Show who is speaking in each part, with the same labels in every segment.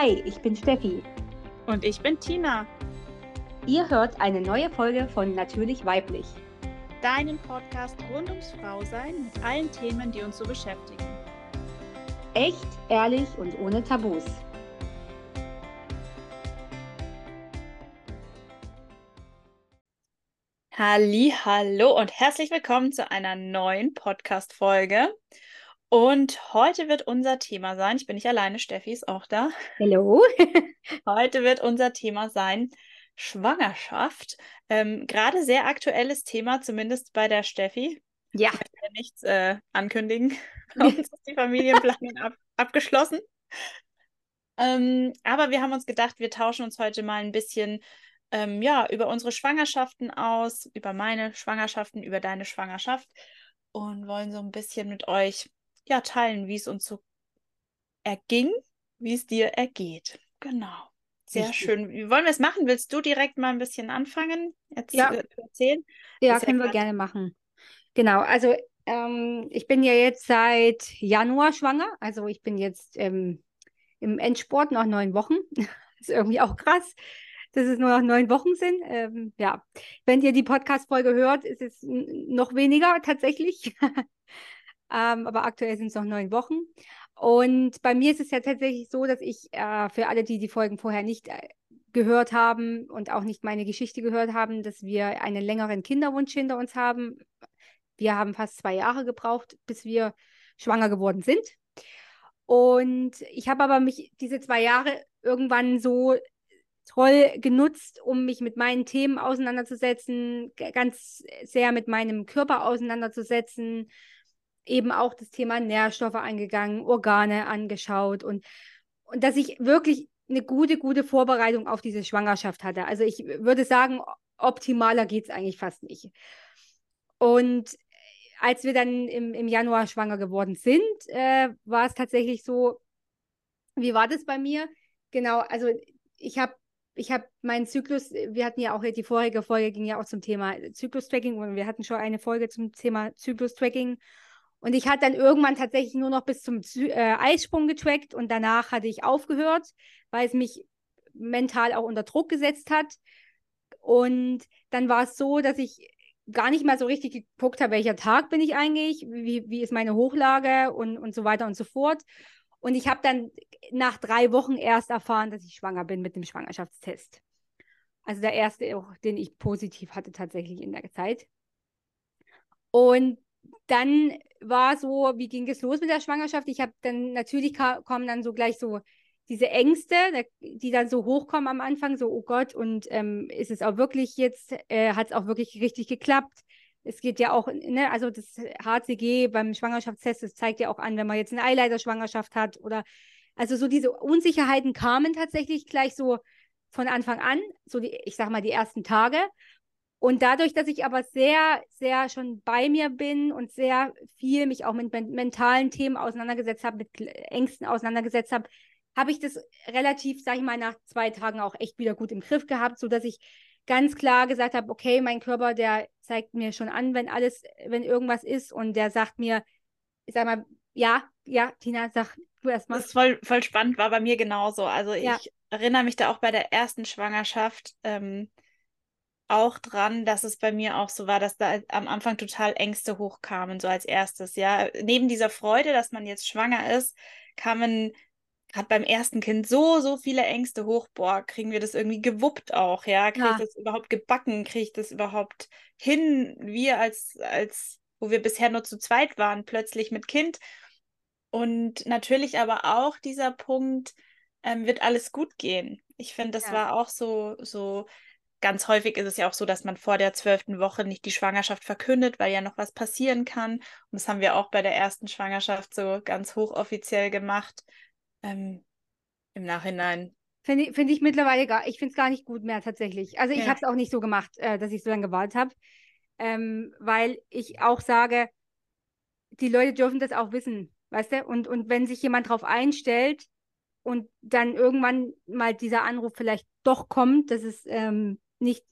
Speaker 1: Hi, ich bin Steffi.
Speaker 2: Und ich bin Tina.
Speaker 1: Ihr hört eine neue Folge von Natürlich Weiblich.
Speaker 2: Deinen Podcast rund ums Frausein mit allen Themen, die uns so beschäftigen.
Speaker 1: Echt, ehrlich und ohne Tabus.
Speaker 2: Halli, hallo und herzlich willkommen zu einer neuen Podcast-Folge. Und heute wird unser Thema sein, ich bin nicht alleine, Steffi ist auch da.
Speaker 1: Hallo.
Speaker 2: heute wird unser Thema sein Schwangerschaft. Ähm, Gerade sehr aktuelles Thema, zumindest bei der Steffi.
Speaker 1: Ja.
Speaker 2: Ich ja nichts äh, ankündigen. Bei uns ist die Familienplanung ab abgeschlossen. Ähm, aber wir haben uns gedacht, wir tauschen uns heute mal ein bisschen ähm, ja, über unsere Schwangerschaften aus, über meine Schwangerschaften, über deine Schwangerschaft und wollen so ein bisschen mit euch ja, teilen, wie es uns so erging, wie es dir ergeht. Genau. Sehr Richtig. schön. Wie wollen wir es machen? Willst du direkt mal ein bisschen anfangen, jetzt
Speaker 1: ja.
Speaker 2: zu erzählen?
Speaker 1: Ja, können wir gerne machen. Genau, also ähm, ich bin ja jetzt seit Januar schwanger. Also ich bin jetzt ähm, im Endsport noch neun Wochen. ist irgendwie auch krass, dass es nur noch neun Wochen sind. Ähm, ja, wenn ihr die Podcast-Folge hört, ist es noch weniger tatsächlich. ähm, aber aktuell sind es noch neun Wochen. Und bei mir ist es ja tatsächlich so, dass ich äh, für alle, die die Folgen vorher nicht äh, gehört haben und auch nicht meine Geschichte gehört haben, dass wir einen längeren Kinderwunsch hinter uns haben. Wir haben fast zwei Jahre gebraucht, bis wir schwanger geworden sind. Und ich habe aber mich diese zwei Jahre irgendwann so toll genutzt, um mich mit meinen Themen auseinanderzusetzen, ganz sehr mit meinem Körper auseinanderzusetzen, eben auch das Thema Nährstoffe angegangen, Organe angeschaut und, und dass ich wirklich eine gute, gute Vorbereitung auf diese Schwangerschaft hatte. Also ich würde sagen, optimaler geht es eigentlich fast nicht. Und als wir dann im, im Januar schwanger geworden sind, äh, war es tatsächlich so, wie war das bei mir? Genau, also ich habe ich habe meinen Zyklus, wir hatten ja auch die vorherige Folge ging ja auch zum Thema Zyklus-Tracking und wir hatten schon eine Folge zum Thema Zyklus-Tracking und ich hatte dann irgendwann tatsächlich nur noch bis zum äh, Eisprung getrackt und danach hatte ich aufgehört, weil es mich mental auch unter Druck gesetzt hat. Und dann war es so, dass ich gar nicht mal so richtig geguckt habe, welcher Tag bin ich eigentlich, wie, wie ist meine Hochlage und, und so weiter und so fort. Und ich habe dann nach drei Wochen erst erfahren, dass ich schwanger bin mit dem Schwangerschaftstest. Also der erste, den ich positiv hatte tatsächlich in der Zeit. Und dann war so, wie ging es los mit der Schwangerschaft? Ich habe dann, natürlich kommen dann so gleich so diese Ängste, die dann so hochkommen am Anfang, so, oh Gott, und ähm, ist es auch wirklich jetzt, äh, hat es auch wirklich richtig geklappt? Es geht ja auch, ne, also das HCG beim Schwangerschaftstest, das zeigt ja auch an, wenn man jetzt eine Eileiterschwangerschaft hat oder, also so diese Unsicherheiten kamen tatsächlich gleich so von Anfang an, so die, ich sag mal, die ersten Tage. Und dadurch, dass ich aber sehr, sehr schon bei mir bin und sehr viel mich auch mit mentalen Themen auseinandergesetzt habe, mit Ängsten auseinandergesetzt habe, habe ich das relativ, sage ich mal, nach zwei Tagen auch echt wieder gut im Griff gehabt, sodass ich ganz klar gesagt habe, okay, mein Körper, der zeigt mir schon an, wenn alles, wenn irgendwas ist und der sagt mir, ich sag mal, ja, ja, Tina, sag du erst mal.
Speaker 2: Das ist voll, voll spannend, war bei mir genauso. Also ja. ich erinnere mich da auch bei der ersten Schwangerschaft, ähm, auch dran, dass es bei mir auch so war, dass da am Anfang total Ängste hochkamen, so als erstes. Ja, neben dieser Freude, dass man jetzt schwanger ist, kamen gerade beim ersten Kind so, so viele Ängste hoch. Boah, kriegen wir das irgendwie gewuppt auch, ja? Kriege ja. ich das überhaupt gebacken? Kriege ich das überhaupt hin? Wir als, als, wo wir bisher nur zu zweit waren, plötzlich mit Kind. Und natürlich aber auch dieser Punkt, ähm, wird alles gut gehen. Ich finde, das ja. war auch so, so ganz häufig ist es ja auch so, dass man vor der zwölften Woche nicht die Schwangerschaft verkündet, weil ja noch was passieren kann. Und das haben wir auch bei der ersten Schwangerschaft so ganz hochoffiziell gemacht. Ähm, Im Nachhinein.
Speaker 1: Finde ich, find ich mittlerweile gar, ich finde es gar nicht gut mehr tatsächlich. Also ich ja. habe es auch nicht so gemacht, äh, dass ich so lange gewartet habe, ähm, weil ich auch sage, die Leute dürfen das auch wissen, weißt du? Und, und wenn sich jemand darauf einstellt und dann irgendwann mal dieser Anruf vielleicht doch kommt, dass es ähm, nicht,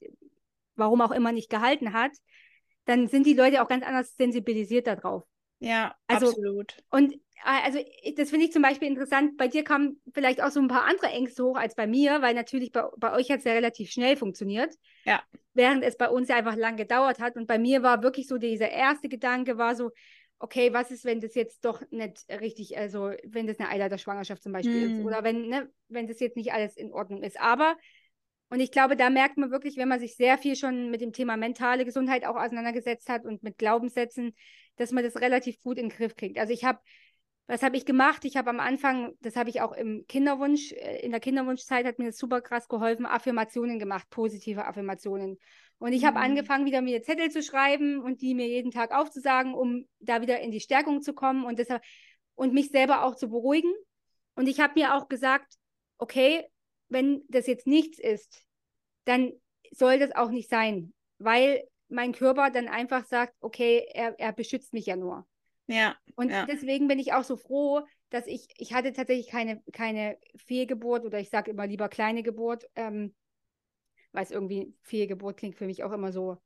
Speaker 1: warum auch immer nicht gehalten hat, dann sind die Leute auch ganz anders sensibilisiert darauf.
Speaker 2: Ja,
Speaker 1: also,
Speaker 2: absolut.
Speaker 1: Und äh, also das finde ich zum Beispiel interessant. Bei dir kamen vielleicht auch so ein paar andere Ängste hoch als bei mir, weil natürlich bei, bei euch hat es ja relativ schnell funktioniert.
Speaker 2: Ja.
Speaker 1: Während es bei uns ja einfach lang gedauert hat. Und bei mir war wirklich so dieser erste Gedanke war so, okay, was ist, wenn das jetzt doch nicht richtig, also wenn das eine Eileiterschwangerschaft zum Beispiel hm. ist oder wenn, ne, wenn das jetzt nicht alles in Ordnung ist. Aber und ich glaube, da merkt man wirklich, wenn man sich sehr viel schon mit dem Thema mentale Gesundheit auch auseinandergesetzt hat und mit Glaubenssätzen, dass man das relativ gut in den Griff kriegt. Also ich habe, was habe ich gemacht? Ich habe am Anfang, das habe ich auch im Kinderwunsch, äh, in der Kinderwunschzeit hat mir das super krass geholfen, Affirmationen gemacht, positive Affirmationen. Und ich mhm. habe angefangen, wieder mir Zettel zu schreiben und die mir jeden Tag aufzusagen, um da wieder in die Stärkung zu kommen und deshalb und mich selber auch zu beruhigen. Und ich habe mir auch gesagt, okay, wenn das jetzt nichts ist, dann soll das auch nicht sein, weil mein Körper dann einfach sagt, okay, er, er beschützt mich ja nur.
Speaker 2: Ja.
Speaker 1: Und
Speaker 2: ja.
Speaker 1: deswegen bin ich auch so froh, dass ich, ich hatte tatsächlich keine, keine Fehlgeburt oder ich sage immer lieber kleine Geburt, ähm, weil es irgendwie Fehlgeburt klingt für mich auch immer so.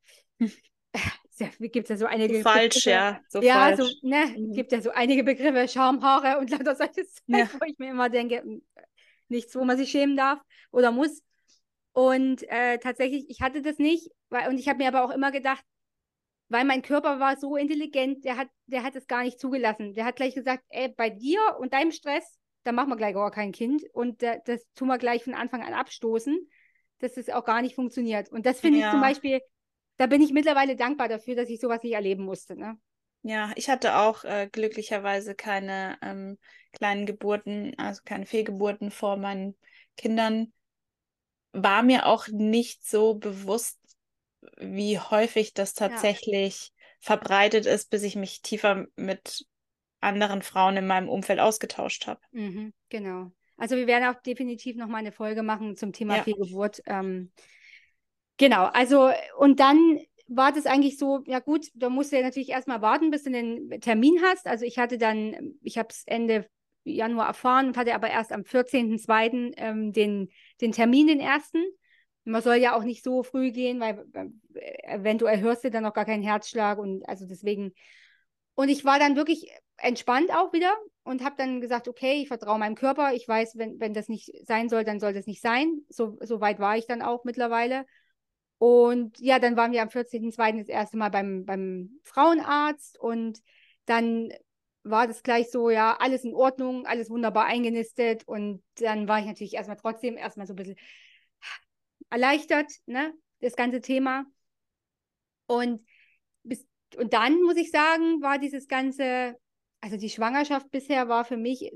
Speaker 1: gibt es ja so einige
Speaker 2: so falsch, ja. So
Speaker 1: ja, falsch. so, ne, mhm. gibt ja so einige Begriffe, Schamhaare und lauter solche ja. wo ich mir immer denke, hm, nichts, wo man sich schämen darf oder muss. Und äh, tatsächlich, ich hatte das nicht, weil, und ich habe mir aber auch immer gedacht, weil mein Körper war so intelligent, der hat, der hat es gar nicht zugelassen. Der hat gleich gesagt, ey, bei dir und deinem Stress, da machen wir gleich gar kein Kind und äh, das tun wir gleich von Anfang an abstoßen, dass das auch gar nicht funktioniert. Und das finde ja. ich zum Beispiel, da bin ich mittlerweile dankbar dafür, dass ich sowas nicht erleben musste. Ne?
Speaker 2: Ja, ich hatte auch äh, glücklicherweise keine ähm, kleinen Geburten, also keine Fehlgeburten vor meinen Kindern war mir auch nicht so bewusst, wie häufig das tatsächlich ja. verbreitet ist, bis ich mich tiefer mit anderen Frauen in meinem Umfeld ausgetauscht habe.
Speaker 1: Mhm, genau. Also wir werden auch definitiv noch mal eine Folge machen zum Thema ja. Fehlgeburt. Ähm, genau, also und dann war das eigentlich so, ja gut, da musst du ja natürlich erstmal warten, bis du den Termin hast. Also ich hatte dann, ich habe es Ende Januar erfahren und hatte aber erst am 14.02. Ähm, den, den Termin, den ersten. Man soll ja auch nicht so früh gehen, weil äh, eventuell hörst du dann noch gar keinen Herzschlag und also deswegen. Und ich war dann wirklich entspannt auch wieder und habe dann gesagt, okay, ich vertraue meinem Körper. Ich weiß, wenn, wenn das nicht sein soll, dann soll das nicht sein. So, so weit war ich dann auch mittlerweile. Und ja, dann waren wir am 14.02. das erste Mal beim, beim Frauenarzt und dann war das gleich so, ja, alles in Ordnung, alles wunderbar eingenistet. Und dann war ich natürlich erstmal trotzdem erstmal so ein bisschen erleichtert, ne, das ganze Thema. Und, bis, und dann muss ich sagen, war dieses ganze, also die Schwangerschaft bisher war für mich,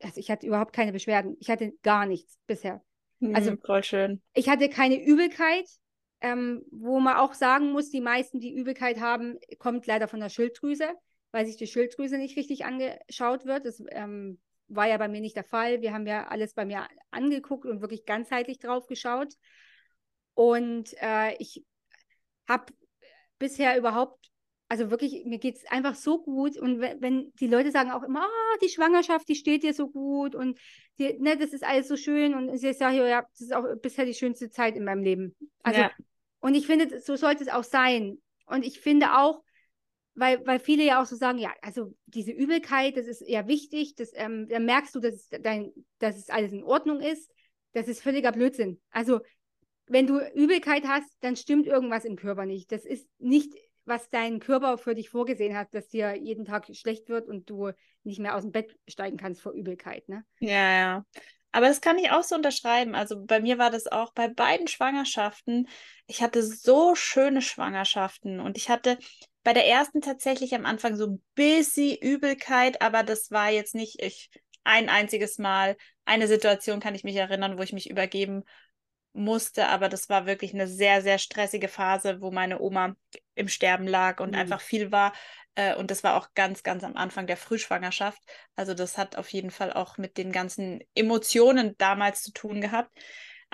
Speaker 1: also ich hatte überhaupt keine Beschwerden. Ich hatte gar nichts bisher.
Speaker 2: Mhm, also voll schön.
Speaker 1: Ich hatte keine Übelkeit, ähm, wo man auch sagen muss, die meisten, die Übelkeit haben, kommt leider von der Schilddrüse weil sich die Schilddrüse nicht richtig angeschaut wird. Das ähm, war ja bei mir nicht der Fall. Wir haben ja alles bei mir angeguckt und wirklich ganzheitlich drauf geschaut. Und äh, ich habe bisher überhaupt, also wirklich, mir geht es einfach so gut. Und wenn, wenn, die Leute sagen auch immer, ah, die Schwangerschaft, die steht dir so gut und die, ne, das ist alles so schön. Und ich sage, ja, das ist auch bisher die schönste Zeit in meinem Leben. Also, ja. und ich finde, so sollte es auch sein. Und ich finde auch, weil, weil viele ja auch so sagen, ja, also diese Übelkeit, das ist eher wichtig, das, ähm, dann merkst du, dass, dein, dass es alles in Ordnung ist. Das ist völliger Blödsinn. Also, wenn du Übelkeit hast, dann stimmt irgendwas im Körper nicht. Das ist nicht, was dein Körper für dich vorgesehen hat, dass dir jeden Tag schlecht wird und du nicht mehr aus dem Bett steigen kannst vor Übelkeit. Ne?
Speaker 2: Ja, ja. Aber das kann ich auch so unterschreiben. Also bei mir war das auch bei beiden Schwangerschaften. Ich hatte so schöne Schwangerschaften und ich hatte bei der ersten tatsächlich am Anfang so ein bisschen Übelkeit, aber das war jetzt nicht ich, ein einziges Mal. Eine Situation kann ich mich erinnern, wo ich mich übergeben musste, aber das war wirklich eine sehr, sehr stressige Phase, wo meine Oma im Sterben lag und mhm. einfach viel war. Äh, und das war auch ganz, ganz am Anfang der Frühschwangerschaft. Also das hat auf jeden Fall auch mit den ganzen Emotionen damals zu tun gehabt.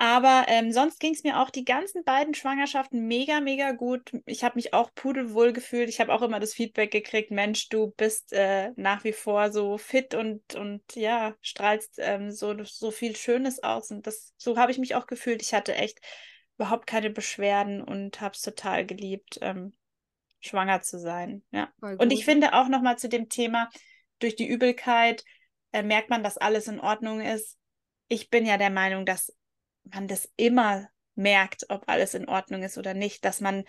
Speaker 2: Aber ähm, sonst ging es mir auch die ganzen beiden Schwangerschaften mega, mega gut. Ich habe mich auch pudelwohl gefühlt. Ich habe auch immer das Feedback gekriegt, Mensch, du bist äh, nach wie vor so fit und, und ja, strahlst ähm, so, so viel Schönes aus. Und das, so habe ich mich auch gefühlt. Ich hatte echt überhaupt keine Beschwerden und habe es total geliebt. Ähm, schwanger zu sein. Ja. Und ich finde auch nochmal zu dem Thema, durch die Übelkeit äh, merkt man, dass alles in Ordnung ist. Ich bin ja der Meinung, dass man das immer merkt, ob alles in Ordnung ist oder nicht, dass man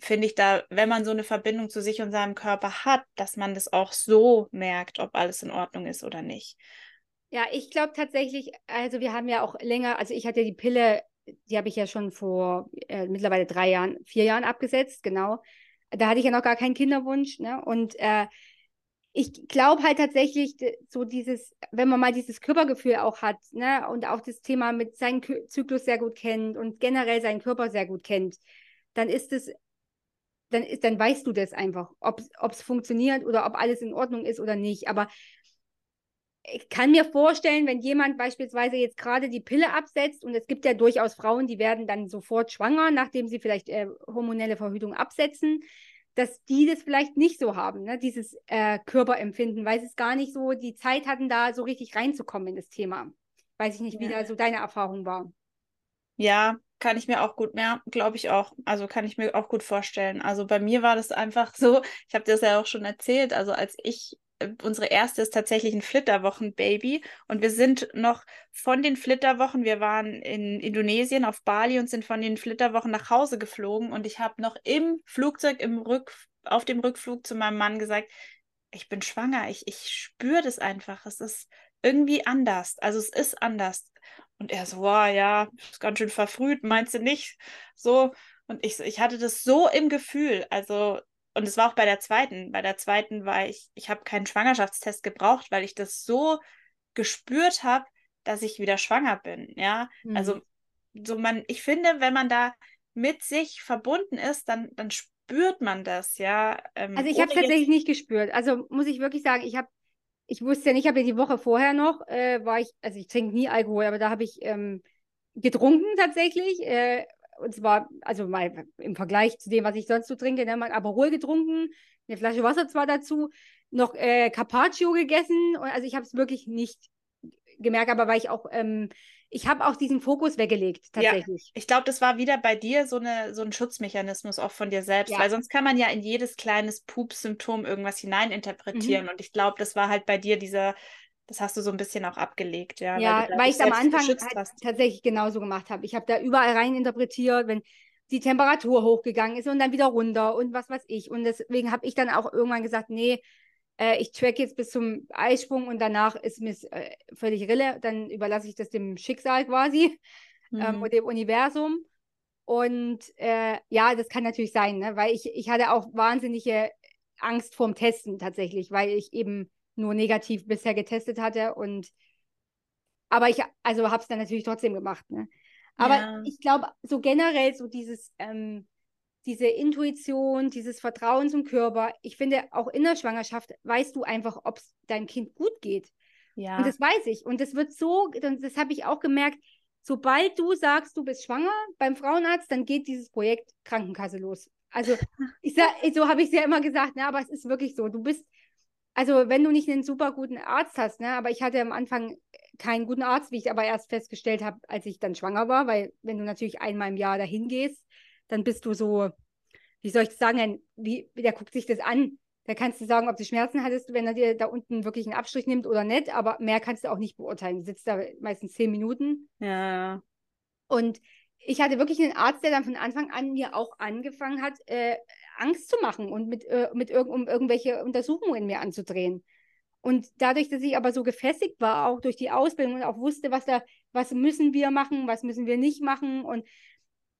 Speaker 2: finde ich da, wenn man so eine Verbindung zu sich und seinem Körper hat, dass man das auch so merkt, ob alles in Ordnung ist oder nicht.
Speaker 1: Ja, ich glaube tatsächlich, also wir haben ja auch länger, also ich hatte die Pille, die habe ich ja schon vor äh, mittlerweile drei Jahren, vier Jahren abgesetzt, genau. Da hatte ich ja noch gar keinen Kinderwunsch, ne? Und äh, ich glaube halt tatsächlich, so dieses, wenn man mal dieses Körpergefühl auch hat, ne, und auch das Thema mit seinem Zyklus sehr gut kennt und generell seinen Körper sehr gut kennt, dann ist es dann, ist, dann weißt du das einfach, ob es funktioniert oder ob alles in Ordnung ist oder nicht. Aber ich kann mir vorstellen, wenn jemand beispielsweise jetzt gerade die Pille absetzt, und es gibt ja durchaus Frauen, die werden dann sofort schwanger, nachdem sie vielleicht äh, hormonelle Verhütung absetzen, dass die das vielleicht nicht so haben, ne? dieses äh, Körperempfinden, weil sie es gar nicht so die Zeit hatten, da so richtig reinzukommen in das Thema. Weiß ich nicht, wie ja. da so deine Erfahrung war.
Speaker 2: Ja, kann ich mir auch gut, mehr, glaube ich auch. Also kann ich mir auch gut vorstellen. Also bei mir war das einfach so, ich habe dir das ja auch schon erzählt, also als ich unsere erste ist tatsächlich ein Flitterwochen-Baby und wir sind noch von den Flitterwochen, wir waren in Indonesien auf Bali und sind von den Flitterwochen nach Hause geflogen und ich habe noch im Flugzeug, im Rück, auf dem Rückflug zu meinem Mann gesagt, ich bin schwanger, ich, ich spüre das einfach, es ist irgendwie anders, also es ist anders. Und er so, wow, ja, ist ganz schön verfrüht, meinst du nicht? So. Und ich, ich hatte das so im Gefühl. Also, und es war auch bei der zweiten. Bei der zweiten war ich, ich habe keinen Schwangerschaftstest gebraucht, weil ich das so gespürt habe, dass ich wieder schwanger bin. Ja. Mhm. Also, so man, ich finde, wenn man da mit sich verbunden ist, dann, dann spürt man das, ja.
Speaker 1: Ähm, also ich habe es tatsächlich nicht gespürt. Also muss ich wirklich sagen, ich habe ich wusste ja nicht, ich habe ja die Woche vorher noch, äh, war ich, also ich trinke nie Alkohol, aber da habe ich ähm, getrunken tatsächlich. Äh, und zwar, also mal im Vergleich zu dem, was ich sonst so trinke, ne, mal Aperol getrunken, eine Flasche Wasser zwar dazu, noch äh, Carpaccio gegessen. Und, also ich habe es wirklich nicht gemerkt, aber weil ich auch ähm, ich habe auch diesen Fokus weggelegt, tatsächlich.
Speaker 2: Ja, ich glaube, das war wieder bei dir so, eine, so ein Schutzmechanismus auch von dir selbst, ja. weil sonst kann man ja in jedes kleines Pups-Symptom irgendwas hineininterpretieren. Mhm. Und ich glaube, das war halt bei dir dieser, das hast du so ein bisschen auch abgelegt, ja.
Speaker 1: Ja, weil, weil ich es am Anfang halt tatsächlich genauso gemacht habe. Ich habe da überall rein interpretiert, wenn die Temperatur hochgegangen ist und dann wieder runter und was weiß ich. Und deswegen habe ich dann auch irgendwann gesagt, nee, äh, ich track jetzt bis zum Eisprung und danach ist mir äh, völlig Rille, dann überlasse ich das dem Schicksal quasi ähm, mhm. ähm, und dem Universum. Und äh, ja, das kann natürlich sein, ne? weil ich, ich hatte auch wahnsinnige Angst vorm Testen tatsächlich, weil ich eben nur negativ bisher getestet hatte und aber ich also habe es dann natürlich trotzdem gemacht. Ne? Aber ja. ich glaube, so generell so dieses ähm, diese Intuition, dieses Vertrauen zum Körper. Ich finde, auch in der Schwangerschaft weißt du einfach, ob es deinem Kind gut geht. Ja. Und das weiß ich. Und das wird so, das habe ich auch gemerkt, sobald du sagst, du bist schwanger beim Frauenarzt, dann geht dieses Projekt Krankenkasse los. Also, ich sag, so habe ich es ja immer gesagt, ne, aber es ist wirklich so. Du bist, also wenn du nicht einen super guten Arzt hast, ne, aber ich hatte am Anfang keinen guten Arzt, wie ich aber erst festgestellt habe, als ich dann schwanger war, weil wenn du natürlich einmal im Jahr dahin gehst, dann bist du so, wie soll ich das sagen, wie, der guckt sich das an. Da kannst du sagen, ob du Schmerzen hattest, wenn er dir da unten wirklich einen Abstrich nimmt oder nicht, aber mehr kannst du auch nicht beurteilen. Du sitzt da meistens zehn Minuten.
Speaker 2: Ja.
Speaker 1: Und ich hatte wirklich einen Arzt, der dann von Anfang an mir auch angefangen hat, äh, Angst zu machen und mit, äh, mit irg um irgendwelche Untersuchungen mir anzudrehen. Und dadurch, dass ich aber so gefestigt war, auch durch die Ausbildung und auch wusste, was da, was müssen wir machen, was müssen wir nicht machen und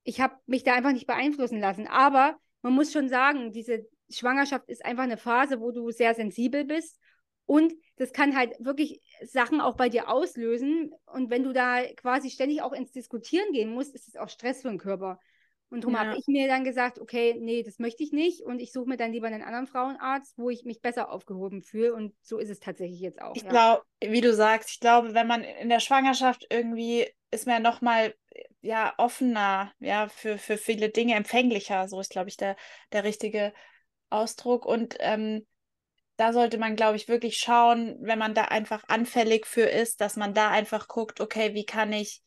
Speaker 1: ich habe mich da einfach nicht beeinflussen lassen. Aber man muss schon sagen, diese Schwangerschaft ist einfach eine Phase, wo du sehr sensibel bist. Und das kann halt wirklich Sachen auch bei dir auslösen. Und wenn du da quasi ständig auch ins Diskutieren gehen musst, ist es auch Stress für den Körper. Und darum ja. habe ich mir dann gesagt, okay, nee, das möchte ich nicht. Und ich suche mir dann lieber einen anderen Frauenarzt, wo ich mich besser aufgehoben fühle. Und so ist es tatsächlich jetzt auch.
Speaker 2: Ich ja. glaube, wie du sagst, ich glaube, wenn man in der Schwangerschaft irgendwie ist man ja nochmal ja, offener, ja, für, für viele Dinge empfänglicher. So ist, glaube ich, der, der richtige Ausdruck. Und ähm, da sollte man, glaube ich, wirklich schauen, wenn man da einfach anfällig für ist, dass man da einfach guckt, okay, wie kann ich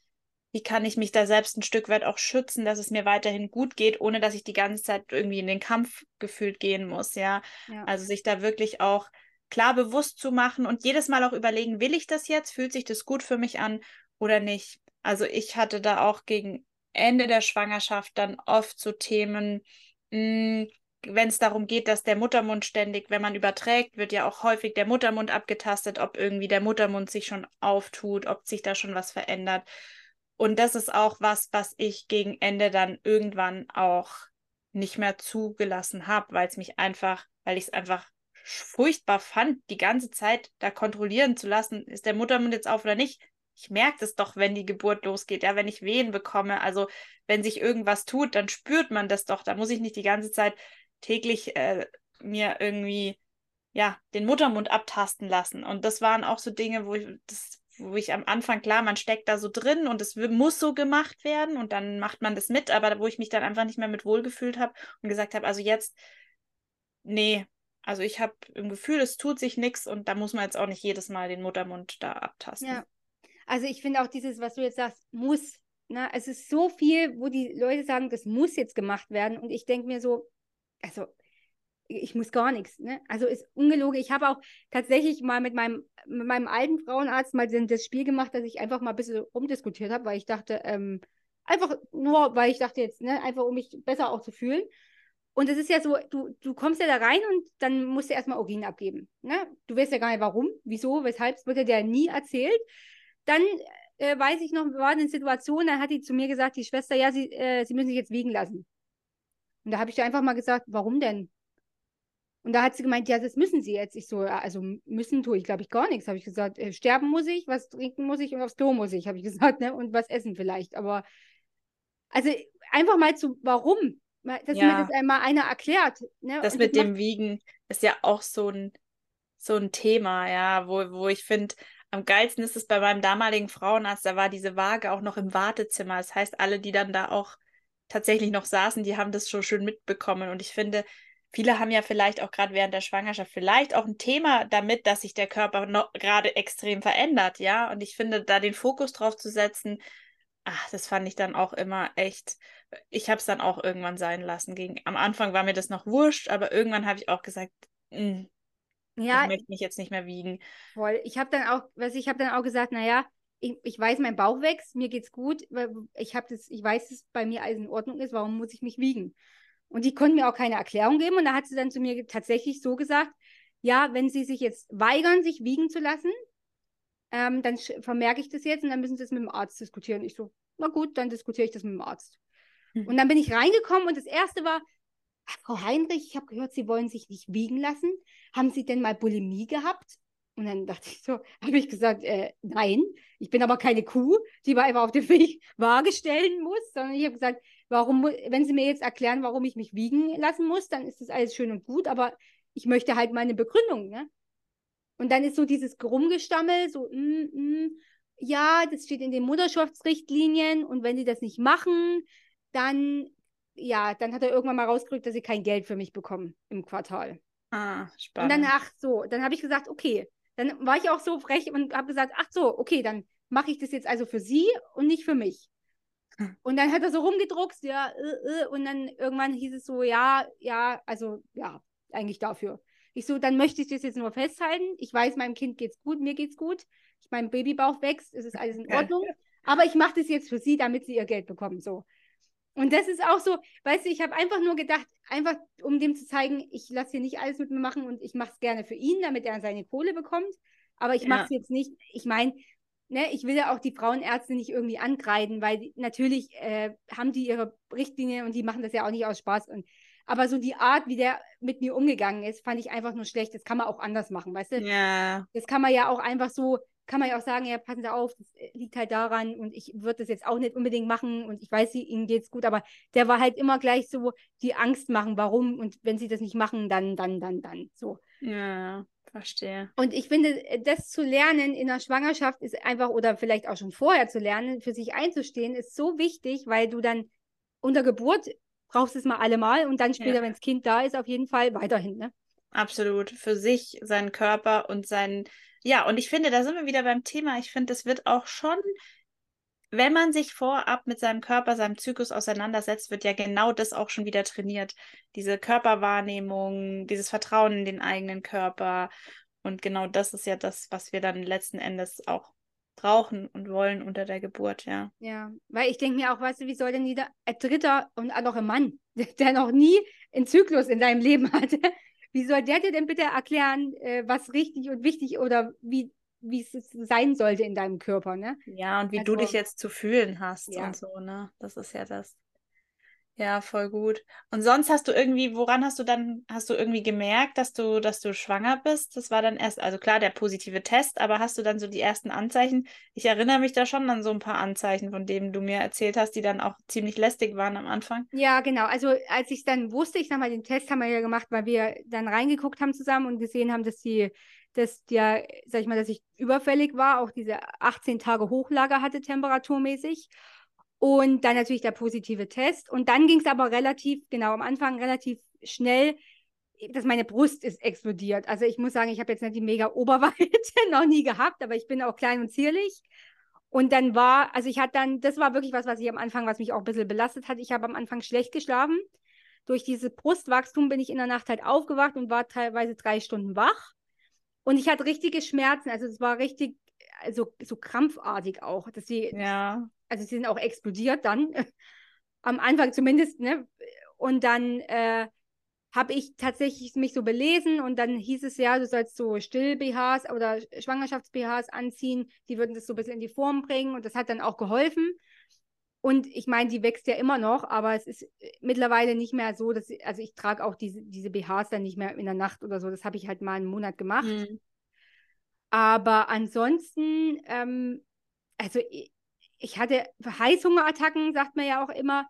Speaker 2: wie kann ich mich da selbst ein Stück weit auch schützen, dass es mir weiterhin gut geht, ohne dass ich die ganze Zeit irgendwie in den Kampf gefühlt gehen muss, ja. ja. Also sich da wirklich auch klar bewusst zu machen und jedes Mal auch überlegen, will ich das jetzt? Fühlt sich das gut für mich an oder nicht? Also ich hatte da auch gegen Ende der Schwangerschaft dann oft so Themen, hm, wenn es darum geht, dass der Muttermund ständig, wenn man überträgt, wird ja auch häufig der Muttermund abgetastet, ob irgendwie der Muttermund sich schon auftut, ob sich da schon was verändert. Und das ist auch was, was ich gegen Ende dann irgendwann auch nicht mehr zugelassen habe, weil es mich einfach, weil ich es einfach furchtbar fand, die ganze Zeit da kontrollieren zu lassen, ist der Muttermund jetzt auf oder nicht. Ich merke das doch, wenn die Geburt losgeht, ja, wenn ich Wehen bekomme. Also wenn sich irgendwas tut, dann spürt man das doch. Da muss ich nicht die ganze Zeit täglich äh, mir irgendwie ja den Muttermund abtasten lassen. Und das waren auch so Dinge, wo ich das wo ich am Anfang, klar, man steckt da so drin und es muss so gemacht werden und dann macht man das mit, aber wo ich mich dann einfach nicht mehr mit wohlgefühlt habe und gesagt habe, also jetzt, nee, also ich habe im Gefühl, es tut sich nichts und da muss man jetzt auch nicht jedes Mal den Muttermund da abtasten.
Speaker 1: Ja, also ich finde auch dieses, was du jetzt sagst, muss. Ne? es ist so viel, wo die Leute sagen, das muss jetzt gemacht werden und ich denke mir so, also ich muss gar nichts. Ne? Also ist ungelogen. Ich habe auch tatsächlich mal mit meinem, mit meinem alten Frauenarzt mal das Spiel gemacht, dass ich einfach mal ein bisschen rumdiskutiert habe, weil ich dachte, ähm, einfach nur, weil ich dachte jetzt, ne, einfach um mich besser auch zu fühlen. Und es ist ja so, du, du kommst ja da rein und dann musst du erstmal Urin abgeben. Ne? Du weißt ja gar nicht warum, wieso, weshalb, es wird dir ja nie erzählt. Dann äh, weiß ich noch, wir waren in Situation, dann hat die zu mir gesagt, die Schwester, ja, sie, äh, sie müssen sich jetzt wiegen lassen. Und da habe ich dir einfach mal gesagt, warum denn? Und da hat sie gemeint, ja, das müssen sie jetzt. Ich so, also müssen tue ich, glaube ich, gar nichts. Habe ich gesagt, äh, sterben muss ich, was trinken muss ich und aufs Klo muss ich, habe ich gesagt, ne? Und was essen vielleicht. Aber also einfach mal zu, warum? Dass ja. mir das einmal einer erklärt. Ne?
Speaker 2: Das und mit das dem Wiegen ist ja auch so ein, so ein Thema, ja, wo, wo ich finde, am geilsten ist es bei meinem damaligen Frauenarzt, da war diese Waage auch noch im Wartezimmer. Das heißt, alle, die dann da auch tatsächlich noch saßen, die haben das schon schön mitbekommen. Und ich finde, viele haben ja vielleicht auch gerade während der Schwangerschaft vielleicht auch ein Thema damit, dass sich der Körper noch gerade extrem verändert, ja. Und ich finde, da den Fokus drauf zu setzen, ach, das fand ich dann auch immer echt. Ich habe es dann auch irgendwann sein lassen. Gegen, am Anfang war mir das noch wurscht, aber irgendwann habe ich auch gesagt, hm, ja, ich möchte mich jetzt nicht mehr wiegen.
Speaker 1: Voll. Ich habe dann auch, was ich habe dann auch gesagt, naja, ich, ich weiß, mein Bauch wächst, mir geht's gut, ich habe das, ich weiß, dass bei mir alles in Ordnung ist, warum muss ich mich wiegen? Und die konnten mir auch keine Erklärung geben. Und da hat sie dann zu mir tatsächlich so gesagt, ja, wenn sie sich jetzt weigern, sich wiegen zu lassen, ähm, dann vermerke ich das jetzt und dann müssen sie es mit dem Arzt diskutieren. Ich so, na gut, dann diskutiere ich das mit dem Arzt. Mhm. Und dann bin ich reingekommen und das erste war, Frau Heinrich, ich habe gehört, Sie wollen sich nicht wiegen lassen. Haben Sie denn mal Bulimie gehabt? Und dann dachte ich so, habe ich gesagt, äh, nein, ich bin aber keine Kuh, die man einfach auf den Weg Waage stellen muss, sondern ich habe gesagt, warum, wenn Sie mir jetzt erklären, warum ich mich wiegen lassen muss, dann ist das alles schön und gut, aber ich möchte halt meine Begründung, ne? Und dann ist so dieses Rumgestammel, so, mm, mm, ja, das steht in den Mutterschaftsrichtlinien und wenn sie das nicht machen, dann, ja, dann hat er irgendwann mal rausgerückt, dass sie kein Geld für mich bekommen im Quartal.
Speaker 2: Ah, spannend.
Speaker 1: Und dann, ach so, dann habe ich gesagt, okay, dann war ich auch so frech und habe gesagt, ach so, okay, dann mache ich das jetzt also für sie und nicht für mich. Und dann hat er so rumgedruckt, ja, äh, äh, und dann irgendwann hieß es so, ja, ja, also ja, eigentlich dafür. Ich so, dann möchte ich das jetzt nur festhalten. Ich weiß, meinem Kind geht's gut, mir geht's gut. Ich, mein Babybauch wächst, es ist alles in Ordnung. Aber ich mache das jetzt für sie, damit sie ihr Geld bekommen. So. Und das ist auch so, weißt du, ich habe einfach nur gedacht, einfach um dem zu zeigen, ich lasse hier nicht alles mit mir machen und ich mache es gerne für ihn, damit er seine Kohle bekommt. Aber ich ja. mache es jetzt nicht, ich meine, ne, ich will ja auch die Frauenärzte nicht irgendwie angreifen, weil die, natürlich äh, haben die ihre Richtlinien und die machen das ja auch nicht aus Spaß. Und, aber so die Art, wie der mit mir umgegangen ist, fand ich einfach nur schlecht. Das kann man auch anders machen, weißt du?
Speaker 2: Ja.
Speaker 1: Das kann man ja auch einfach so, kann man ja auch sagen, ja, passen Sie auf, das äh, liegt halt daran und ich würde das jetzt auch nicht unbedingt machen und ich weiß, Ihnen geht es gut, aber der war halt immer gleich so die Angst machen, warum und wenn Sie das nicht machen, dann, dann, dann, dann, so.
Speaker 2: Ja. Verstehe.
Speaker 1: Und ich finde, äh, das zu lernen in der Schwangerschaft ist einfach, oder vielleicht auch schon vorher zu lernen, für sich einzustehen, ist so wichtig, weil du dann unter Geburt brauchst es mal allemal und dann später, ja. wenn das Kind da ist, auf jeden Fall weiterhin. Ne?
Speaker 2: Absolut. Für sich, seinen Körper und seinen. Ja, und ich finde, da sind wir wieder beim Thema. Ich finde, es wird auch schon wenn man sich vorab mit seinem Körper, seinem Zyklus auseinandersetzt, wird ja genau das auch schon wieder trainiert. Diese Körperwahrnehmung, dieses Vertrauen in den eigenen Körper. Und genau das ist ja das, was wir dann letzten Endes auch brauchen und wollen unter der Geburt, ja.
Speaker 1: Ja, weil ich denke mir auch, weißt du, wie soll denn jeder ein Dritter und auch ein Mann, der noch nie einen Zyklus in seinem Leben hatte, wie soll der dir denn bitte erklären, äh, was richtig und wichtig oder wie wie es sein sollte in deinem Körper, ne?
Speaker 2: Ja, und wie also, du dich jetzt zu fühlen hast ja. und so, ne? Das ist ja das. Ja, voll gut. Und sonst hast du irgendwie, woran hast du dann, hast du irgendwie gemerkt, dass du, dass du schwanger bist? Das war dann erst, also klar, der positive Test, aber hast du dann so die ersten Anzeichen? Ich erinnere mich da schon an so ein paar Anzeichen, von denen du mir erzählt hast, die dann auch ziemlich lästig waren am Anfang.
Speaker 1: Ja, genau. Also als ich dann wusste, ich sag mal, den Test haben wir ja gemacht, weil wir dann reingeguckt haben zusammen und gesehen haben, dass die, dass der, sag ich mal, dass ich überfällig war, auch diese 18 Tage Hochlager hatte temperaturmäßig. Und dann natürlich der positive Test. Und dann ging es aber relativ, genau am Anfang relativ schnell, dass meine Brust ist explodiert. Also ich muss sagen, ich habe jetzt nicht die mega Oberweite noch nie gehabt, aber ich bin auch klein und zierlich. Und dann war, also ich hatte dann, das war wirklich was, was ich am Anfang, was mich auch ein bisschen belastet hat. Ich habe am Anfang schlecht geschlafen. Durch dieses Brustwachstum bin ich in der Nacht halt aufgewacht und war teilweise drei Stunden wach. Und ich hatte richtige Schmerzen. Also es war richtig, also so krampfartig auch. Dass sie, ja also sie sind auch explodiert dann, am Anfang zumindest, ne? Und dann äh, habe ich tatsächlich mich so belesen und dann hieß es ja, du sollst so Still-BHs oder Schwangerschafts-BHs anziehen, die würden das so ein bisschen in die Form bringen und das hat dann auch geholfen. Und ich meine, die wächst ja immer noch, aber es ist äh, mittlerweile nicht mehr so, dass, also ich trage auch diese, diese BHs dann nicht mehr in der Nacht oder so. Das habe ich halt mal einen Monat gemacht. Mhm. Aber ansonsten, ähm, also ich hatte Heißhungerattacken, sagt man ja auch immer.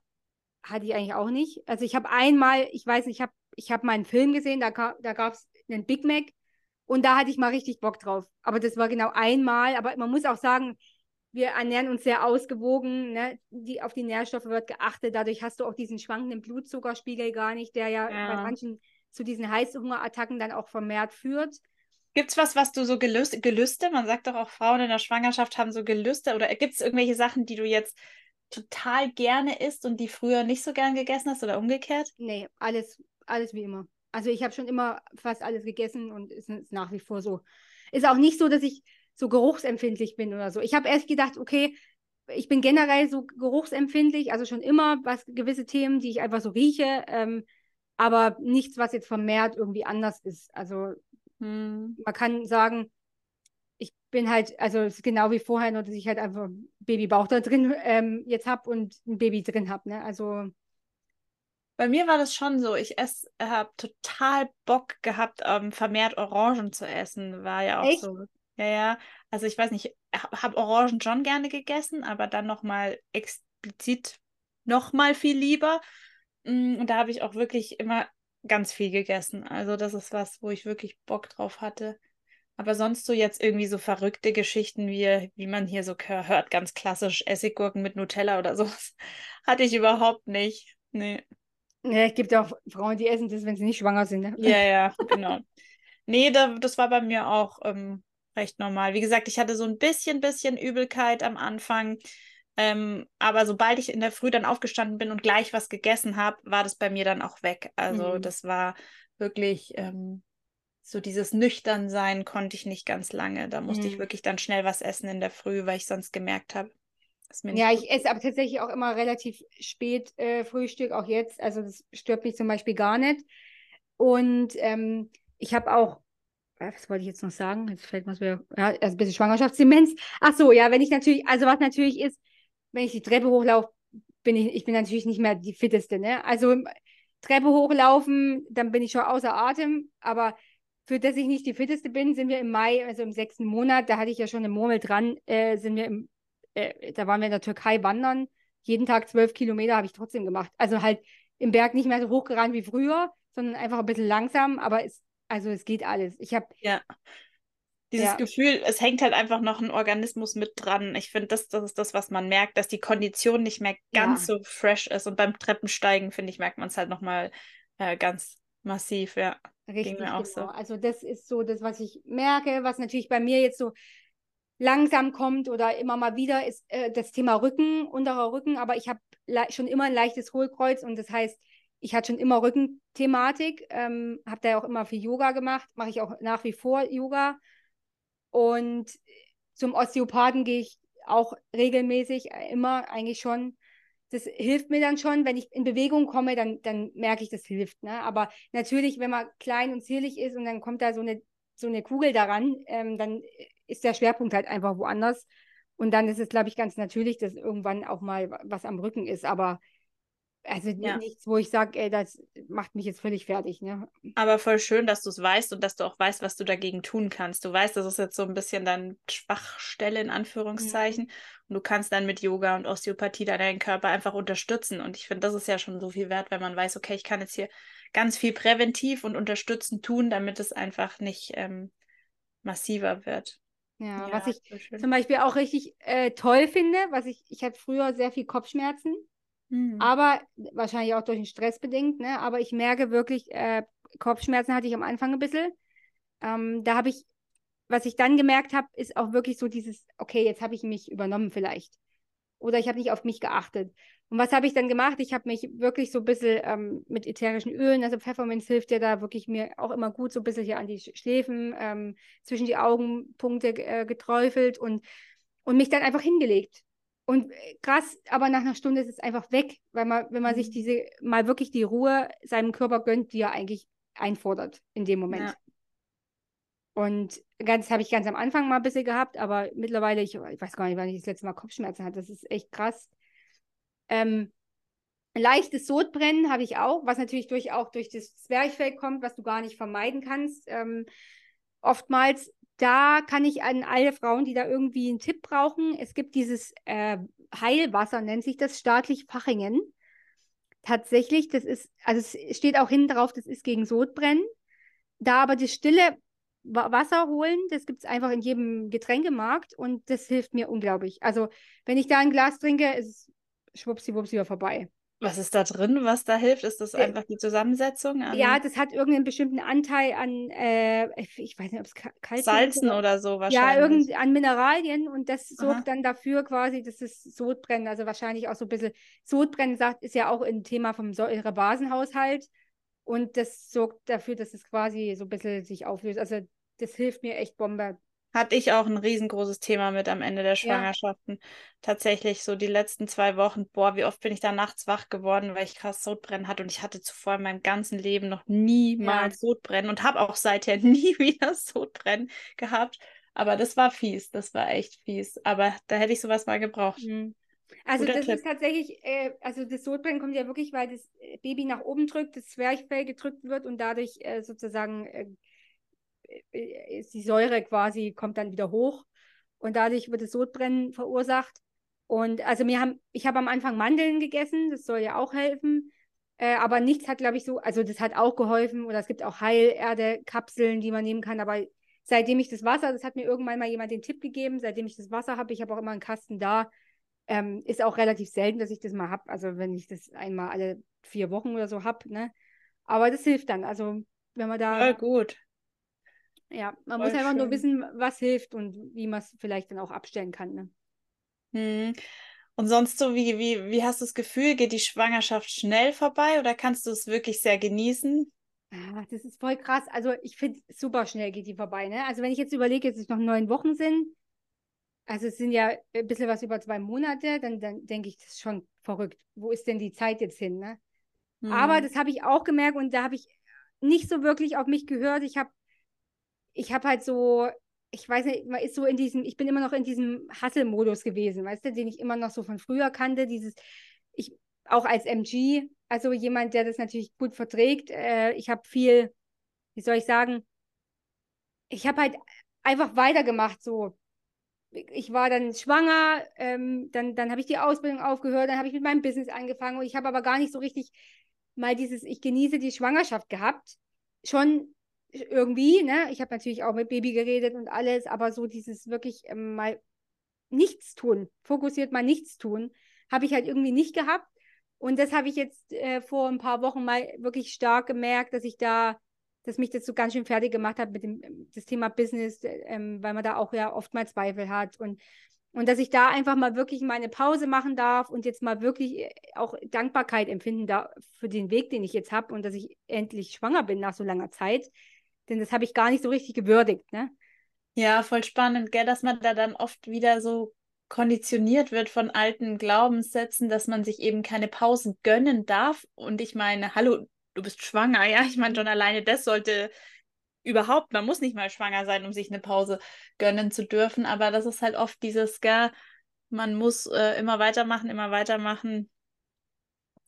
Speaker 1: Hatte ich eigentlich auch nicht. Also ich habe einmal, ich weiß nicht, ich habe ich hab mal einen Film gesehen, da, da gab es einen Big Mac und da hatte ich mal richtig Bock drauf. Aber das war genau einmal. Aber man muss auch sagen, wir ernähren uns sehr ausgewogen. Ne? Die, auf die Nährstoffe wird geachtet. Dadurch hast du auch diesen schwankenden Blutzuckerspiegel gar nicht, der ja, ja. bei manchen zu diesen Heißhungerattacken dann auch vermehrt führt.
Speaker 2: Gibt es was, was du so Gelüste, Gelüste, man sagt doch auch, Frauen in der Schwangerschaft haben so Gelüste, oder gibt es irgendwelche Sachen, die du jetzt total gerne isst und die früher nicht so gern gegessen hast oder umgekehrt?
Speaker 1: Nee, alles, alles wie immer. Also ich habe schon immer fast alles gegessen und es ist nach wie vor so. Ist auch nicht so, dass ich so geruchsempfindlich bin oder so. Ich habe erst gedacht, okay, ich bin generell so geruchsempfindlich, also schon immer was gewisse Themen, die ich einfach so rieche, ähm, aber nichts, was jetzt vermehrt irgendwie anders ist. Also hm. Man kann sagen, ich bin halt, also es ist genau wie vorher, nur dass ich halt einfach Babybauch da drin ähm, jetzt habe und ein Baby drin habe. Ne? Also
Speaker 2: bei mir war das schon so. Ich habe total Bock gehabt, ähm, vermehrt Orangen zu essen. War ja auch Echt? so. Ja, ja. Also ich weiß nicht, ich habe Orangen schon gerne gegessen, aber dann nochmal explizit nochmal viel lieber. Mm, und da habe ich auch wirklich immer ganz viel gegessen. Also das ist was, wo ich wirklich Bock drauf hatte. Aber sonst so jetzt irgendwie so verrückte Geschichten, wie, wie man hier so hört, ganz klassisch Essiggurken mit Nutella oder sowas, hatte ich überhaupt nicht. Nee.
Speaker 1: Ja, es gibt ja auch Frauen, die essen das, wenn sie nicht schwanger sind. Ne?
Speaker 2: Ja, ja, genau. nee, da, das war bei mir auch ähm, recht normal. Wie gesagt, ich hatte so ein bisschen, bisschen Übelkeit am Anfang. Ähm, aber sobald ich in der Früh dann aufgestanden bin und gleich was gegessen habe, war das bei mir dann auch weg. Also mhm. das war wirklich ähm, so dieses Nüchternsein konnte ich nicht ganz lange. Da musste mhm. ich wirklich dann schnell was essen in der Früh, weil ich sonst gemerkt habe.
Speaker 1: Ja, ich esse aber tatsächlich auch immer relativ spät äh, Frühstück, auch jetzt. Also das stört mich zum Beispiel gar nicht. Und ähm, ich habe auch was wollte ich jetzt noch sagen? Jetzt fällt mir wieder, ja, also ein bisschen Schwangerschaftsdemenz. Ach so, ja, wenn ich natürlich, also was natürlich ist, wenn ich die Treppe hochlaufe, bin ich, ich bin natürlich nicht mehr die fitteste. Ne? Also Treppe hochlaufen, dann bin ich schon außer Atem. Aber für das ich nicht die fitteste bin, sind wir im Mai, also im sechsten Monat, da hatte ich ja schon eine Murmel dran, äh, sind wir im, äh, da waren wir in der Türkei wandern. Jeden Tag zwölf Kilometer habe ich trotzdem gemacht. Also halt im Berg nicht mehr so hochgerannt wie früher, sondern einfach ein bisschen langsam, aber es, also es geht alles. Ich habe
Speaker 2: ja dieses ja. Gefühl, es hängt halt einfach noch ein Organismus mit dran. Ich finde, das, das ist das, was man merkt, dass die Kondition nicht mehr ganz ja. so fresh ist. Und beim Treppensteigen, finde ich, merkt man es halt nochmal äh, ganz massiv, ja.
Speaker 1: Richtig, Ging mir auch genau. so. Also das ist so das, was ich merke, was natürlich bei mir jetzt so langsam kommt oder immer mal wieder ist äh, das Thema Rücken, unterer Rücken, aber ich habe schon immer ein leichtes Hohlkreuz und das heißt, ich hatte schon immer Rückenthematik, ähm, habe da auch immer viel Yoga gemacht, mache ich auch nach wie vor Yoga und zum Osteopathen gehe ich auch regelmäßig, äh, immer eigentlich schon. Das hilft mir dann schon, wenn ich in Bewegung komme, dann, dann merke ich, das hilft. Ne? Aber natürlich, wenn man klein und zierlich ist und dann kommt da so eine, so eine Kugel daran, ähm, dann ist der Schwerpunkt halt einfach woanders. Und dann ist es, glaube ich, ganz natürlich, dass irgendwann auch mal was am Rücken ist. Aber also ja. nichts, wo ich sage, ey, das macht mich jetzt völlig fertig. Ne?
Speaker 2: Aber voll schön, dass du es weißt und dass du auch weißt, was du dagegen tun kannst. Du weißt, das ist jetzt so ein bisschen deine Schwachstelle in Anführungszeichen. Mhm. Und du kannst dann mit Yoga und Osteopathie deinen Körper einfach unterstützen. Und ich finde, das ist ja schon so viel wert, wenn man weiß, okay, ich kann jetzt hier ganz viel präventiv und unterstützend tun, damit es einfach nicht ähm, massiver wird.
Speaker 1: Ja, ja, was ich zum Beispiel auch richtig äh, toll finde, was ich, ich hatte früher sehr viel Kopfschmerzen, mhm. aber wahrscheinlich auch durch den Stress bedingt, ne? Aber ich merke wirklich, äh, Kopfschmerzen hatte ich am Anfang ein bisschen. Ähm, da habe ich, was ich dann gemerkt habe, ist auch wirklich so dieses, okay, jetzt habe ich mich übernommen vielleicht. Oder ich habe nicht auf mich geachtet. Und was habe ich dann gemacht? Ich habe mich wirklich so ein bisschen ähm, mit ätherischen Ölen, also Pfefferminz hilft ja da wirklich mir auch immer gut, so ein bisschen hier an die Schläfen, ähm, zwischen die Augenpunkte äh, geträufelt und, und mich dann einfach hingelegt. Und äh, krass, aber nach einer Stunde ist es einfach weg, weil man, wenn man mhm. sich diese mal wirklich die Ruhe seinem Körper gönnt, die er eigentlich einfordert in dem Moment. Ja. Und ganz habe ich ganz am Anfang mal ein bisschen gehabt, aber mittlerweile, ich, ich weiß gar nicht, wann ich das letzte Mal Kopfschmerzen hatte. Das ist echt krass. Ähm, leichtes Sodbrennen habe ich auch, was natürlich durch, auch durch das Zwerchfell kommt, was du gar nicht vermeiden kannst. Ähm, oftmals, da kann ich an alle Frauen, die da irgendwie einen Tipp brauchen, es gibt dieses äh, Heilwasser, nennt sich das staatlich Fachingen. Tatsächlich, das ist, also es steht auch hinten drauf, das ist gegen Sodbrennen. Da aber das stille Wasser holen, das gibt es einfach in jedem Getränkemarkt und das hilft mir unglaublich. Also, wenn ich da ein Glas trinke, ist es schwuppsiwupps wieder vorbei.
Speaker 2: Was ist da drin, was da hilft? Ist das einfach die Zusammensetzung?
Speaker 1: ja, das hat irgendeinen bestimmten Anteil an, äh, ich weiß nicht, ob es kalt
Speaker 2: ist. Salzen oder, oder so wahrscheinlich.
Speaker 1: Ja, irgend an Mineralien und das sorgt Aha. dann dafür quasi, dass es Sodbrennen, also wahrscheinlich auch so ein bisschen, Sodbrennen sagt, ist ja auch ein Thema vom Säurebasenhaushalt und das sorgt dafür, dass es quasi so ein bisschen sich auflöst. Also das hilft mir echt Bombe,
Speaker 2: hatte ich auch ein riesengroßes Thema mit am Ende der Schwangerschaften. Ja. Tatsächlich so die letzten zwei Wochen, boah, wie oft bin ich da nachts wach geworden, weil ich krass Sodbrennen hatte und ich hatte zuvor in meinem ganzen Leben noch niemals ja. Sodbrennen und habe auch seither nie wieder Sodbrennen gehabt. Aber das war fies, das war echt fies. Aber da hätte ich sowas mal gebraucht. Mhm.
Speaker 1: Also Guter das Tipp. ist tatsächlich, äh, also das Sodbrennen kommt ja wirklich, weil das Baby nach oben drückt, das Zwerchfell gedrückt wird und dadurch äh, sozusagen äh, äh, ist die Säure quasi, kommt dann wieder hoch und dadurch wird das Sodbrennen verursacht. Und also mir haben, ich habe am Anfang Mandeln gegessen, das soll ja auch helfen. Äh, aber nichts hat, glaube ich, so, also das hat auch geholfen oder es gibt auch Heilerde-Kapseln, die man nehmen kann. Aber seitdem ich das Wasser, das hat mir irgendwann mal jemand den Tipp gegeben, seitdem ich das Wasser habe, ich habe auch immer einen Kasten da, ähm, ist auch relativ selten, dass ich das mal habe. Also wenn ich das einmal alle vier Wochen oder so habe, ne? Aber das hilft dann. Also wenn man da.
Speaker 2: Ja, gut.
Speaker 1: Ja, man Voll muss einfach schön. nur wissen, was hilft und wie man es vielleicht dann auch abstellen kann. Ne?
Speaker 2: Hm. Und sonst so, wie, wie, wie hast du das Gefühl, geht die Schwangerschaft schnell vorbei oder kannst du es wirklich sehr genießen?
Speaker 1: Ah, das ist voll krass. Also ich finde, super schnell geht die vorbei. Ne? Also wenn ich jetzt überlege, dass es noch neun Wochen sind, also es sind ja ein bisschen was über zwei Monate, dann, dann denke ich, das ist schon verrückt. Wo ist denn die Zeit jetzt hin? Ne? Hm. Aber das habe ich auch gemerkt und da habe ich nicht so wirklich auf mich gehört. Ich habe ich habe halt so, ich weiß nicht, man ist so in diesem, ich bin immer noch in diesem Hustle-Modus gewesen, weißt du, den ich immer noch so von früher kannte, dieses, ich, auch als MG, also jemand, der das natürlich gut verträgt. Äh, ich habe viel, wie soll ich sagen, ich habe halt einfach weitergemacht, so. Ich war dann schwanger, ähm, dann, dann habe ich die Ausbildung aufgehört, dann habe ich mit meinem Business angefangen und ich habe aber gar nicht so richtig mal dieses, ich genieße die Schwangerschaft gehabt. Schon irgendwie, ne? Ich habe natürlich auch mit Baby geredet und alles, aber so dieses wirklich ähm, mal nichts tun, fokussiert mal nichts tun, habe ich halt irgendwie nicht gehabt. Und das habe ich jetzt äh, vor ein paar Wochen mal wirklich stark gemerkt, dass ich da dass mich das so ganz schön fertig gemacht hat mit dem das Thema Business, ähm, weil man da auch ja oft mal Zweifel hat und und dass ich da einfach mal wirklich meine Pause machen darf und jetzt mal wirklich äh, auch Dankbarkeit empfinden darf für den Weg, den ich jetzt habe und dass ich endlich schwanger bin nach so langer Zeit. Denn das habe ich gar nicht so richtig gewürdigt, ne?
Speaker 2: Ja, voll spannend, gell, dass man da dann oft wieder so konditioniert wird von alten Glaubenssätzen, dass man sich eben keine Pausen gönnen darf. Und ich meine, hallo, du bist schwanger, ja, ich meine schon alleine das sollte überhaupt, man muss nicht mal schwanger sein, um sich eine Pause gönnen zu dürfen, aber das ist halt oft dieses, gell, man muss äh, immer weitermachen, immer weitermachen,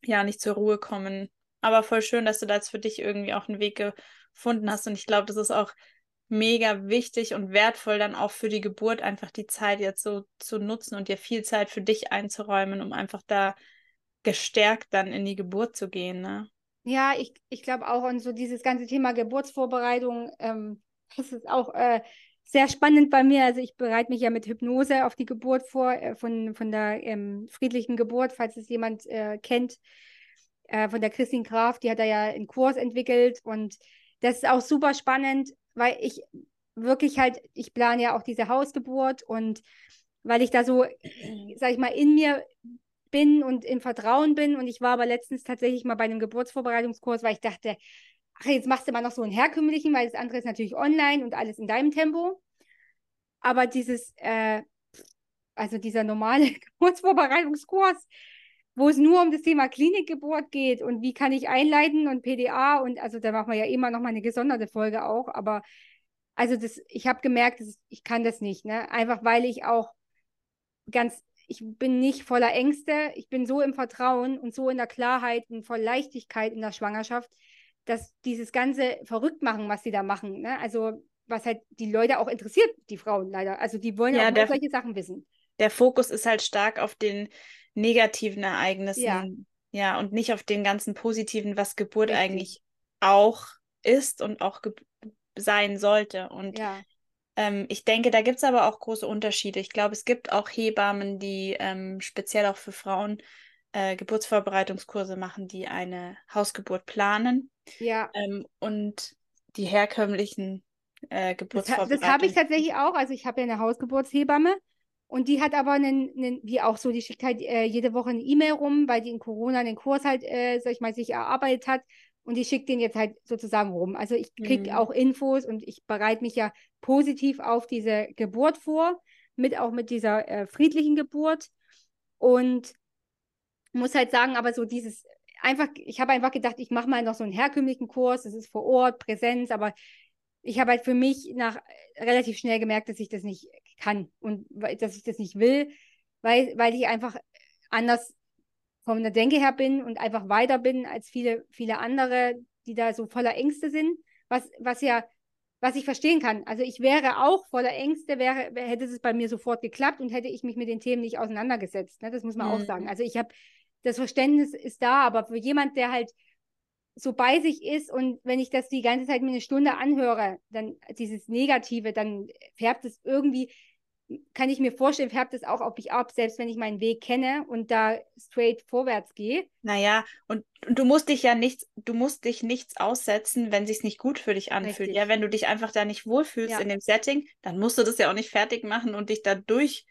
Speaker 2: ja, nicht zur Ruhe kommen. Aber voll schön, dass du da jetzt für dich irgendwie auch einen Weg gefunden hast und ich glaube, das ist auch mega wichtig und wertvoll dann auch für die Geburt einfach die Zeit jetzt so zu nutzen und dir viel Zeit für dich einzuräumen, um einfach da gestärkt dann in die Geburt zu gehen, ne?
Speaker 1: Ja, ich, ich glaube auch, und so dieses ganze Thema Geburtsvorbereitung, ähm, das ist auch äh, sehr spannend bei mir. Also ich bereite mich ja mit Hypnose auf die Geburt vor, äh, von, von der ähm, friedlichen Geburt, falls es jemand äh, kennt, äh, von der Christine Graf, die hat da ja einen Kurs entwickelt und das ist auch super spannend, weil ich wirklich halt, ich plane ja auch diese Hausgeburt und weil ich da so, sag ich mal, in mir bin und im Vertrauen bin. Und ich war aber letztens tatsächlich mal bei einem Geburtsvorbereitungskurs, weil ich dachte, ach, jetzt machst du mal noch so einen herkömmlichen, weil das andere ist natürlich online und alles in deinem Tempo. Aber dieses, äh, also dieser normale Geburtsvorbereitungskurs, wo es nur um das Thema Klinikgeburt geht und wie kann ich einleiten und PDA und also da machen wir ja immer noch mal eine gesonderte Folge auch, aber also das, ich habe gemerkt, dass ich kann das nicht, ne? Einfach weil ich auch ganz ich bin nicht voller Ängste, ich bin so im Vertrauen und so in der Klarheit und voll Leichtigkeit in der Schwangerschaft, dass dieses ganze Verrücktmachen, was sie da machen, ne? also was halt die Leute auch interessiert, die Frauen leider, also die wollen ja, auch solche Sachen wissen.
Speaker 2: Der Fokus ist halt stark auf den negativen Ereignissen, ja, ja und nicht auf den ganzen positiven, was Geburt Richtig. eigentlich auch ist und auch sein sollte. Und ja. Ähm, ich denke, da gibt es aber auch große Unterschiede. Ich glaube, es gibt auch Hebammen, die ähm, speziell auch für Frauen äh, Geburtsvorbereitungskurse machen, die eine Hausgeburt planen.
Speaker 1: Ja.
Speaker 2: Ähm, und die herkömmlichen äh, Geburtsvorbereitungen.
Speaker 1: Das, das habe ich tatsächlich auch. Also ich habe ja eine Hausgeburtshebamme und die hat aber einen, einen wie auch so, die schickt halt äh, jede Woche eine E-Mail rum, weil die in Corona den Kurs halt, äh, sag ich mal, sich erarbeitet hat und ich schicke den jetzt halt sozusagen rum. Also ich kriege mhm. auch Infos und ich bereite mich ja positiv auf diese Geburt vor, mit auch mit dieser äh, friedlichen Geburt. Und muss halt sagen, aber so dieses einfach, ich habe einfach gedacht, ich mache mal noch so einen herkömmlichen Kurs, das ist vor Ort, Präsenz, aber ich habe halt für mich nach äh, relativ schnell gemerkt, dass ich das nicht kann und dass ich das nicht will, weil, weil ich einfach anders von der Denke her bin und einfach weiter bin als viele, viele andere, die da so voller Ängste sind, was, was ja, was ich verstehen kann. Also ich wäre auch voller Ängste, wäre, hätte es bei mir sofort geklappt und hätte ich mich mit den Themen nicht auseinandergesetzt. Ne? Das muss man mhm. auch sagen. Also ich habe, das Verständnis ist da, aber für jemand, der halt so bei sich ist und wenn ich das die ganze Zeit mir eine Stunde anhöre, dann dieses Negative, dann färbt es irgendwie, kann ich mir vorstellen, färbt es auch auf mich ab, selbst wenn ich meinen Weg kenne und da straight vorwärts gehe.
Speaker 2: Naja, und, und du musst dich ja nichts, du musst dich nichts aussetzen, wenn sich nicht gut für dich anfühlt. Richtig. Ja, wenn du dich einfach da nicht wohlfühlst ja. in dem Setting, dann musst du das ja auch nicht fertig machen und dich da durch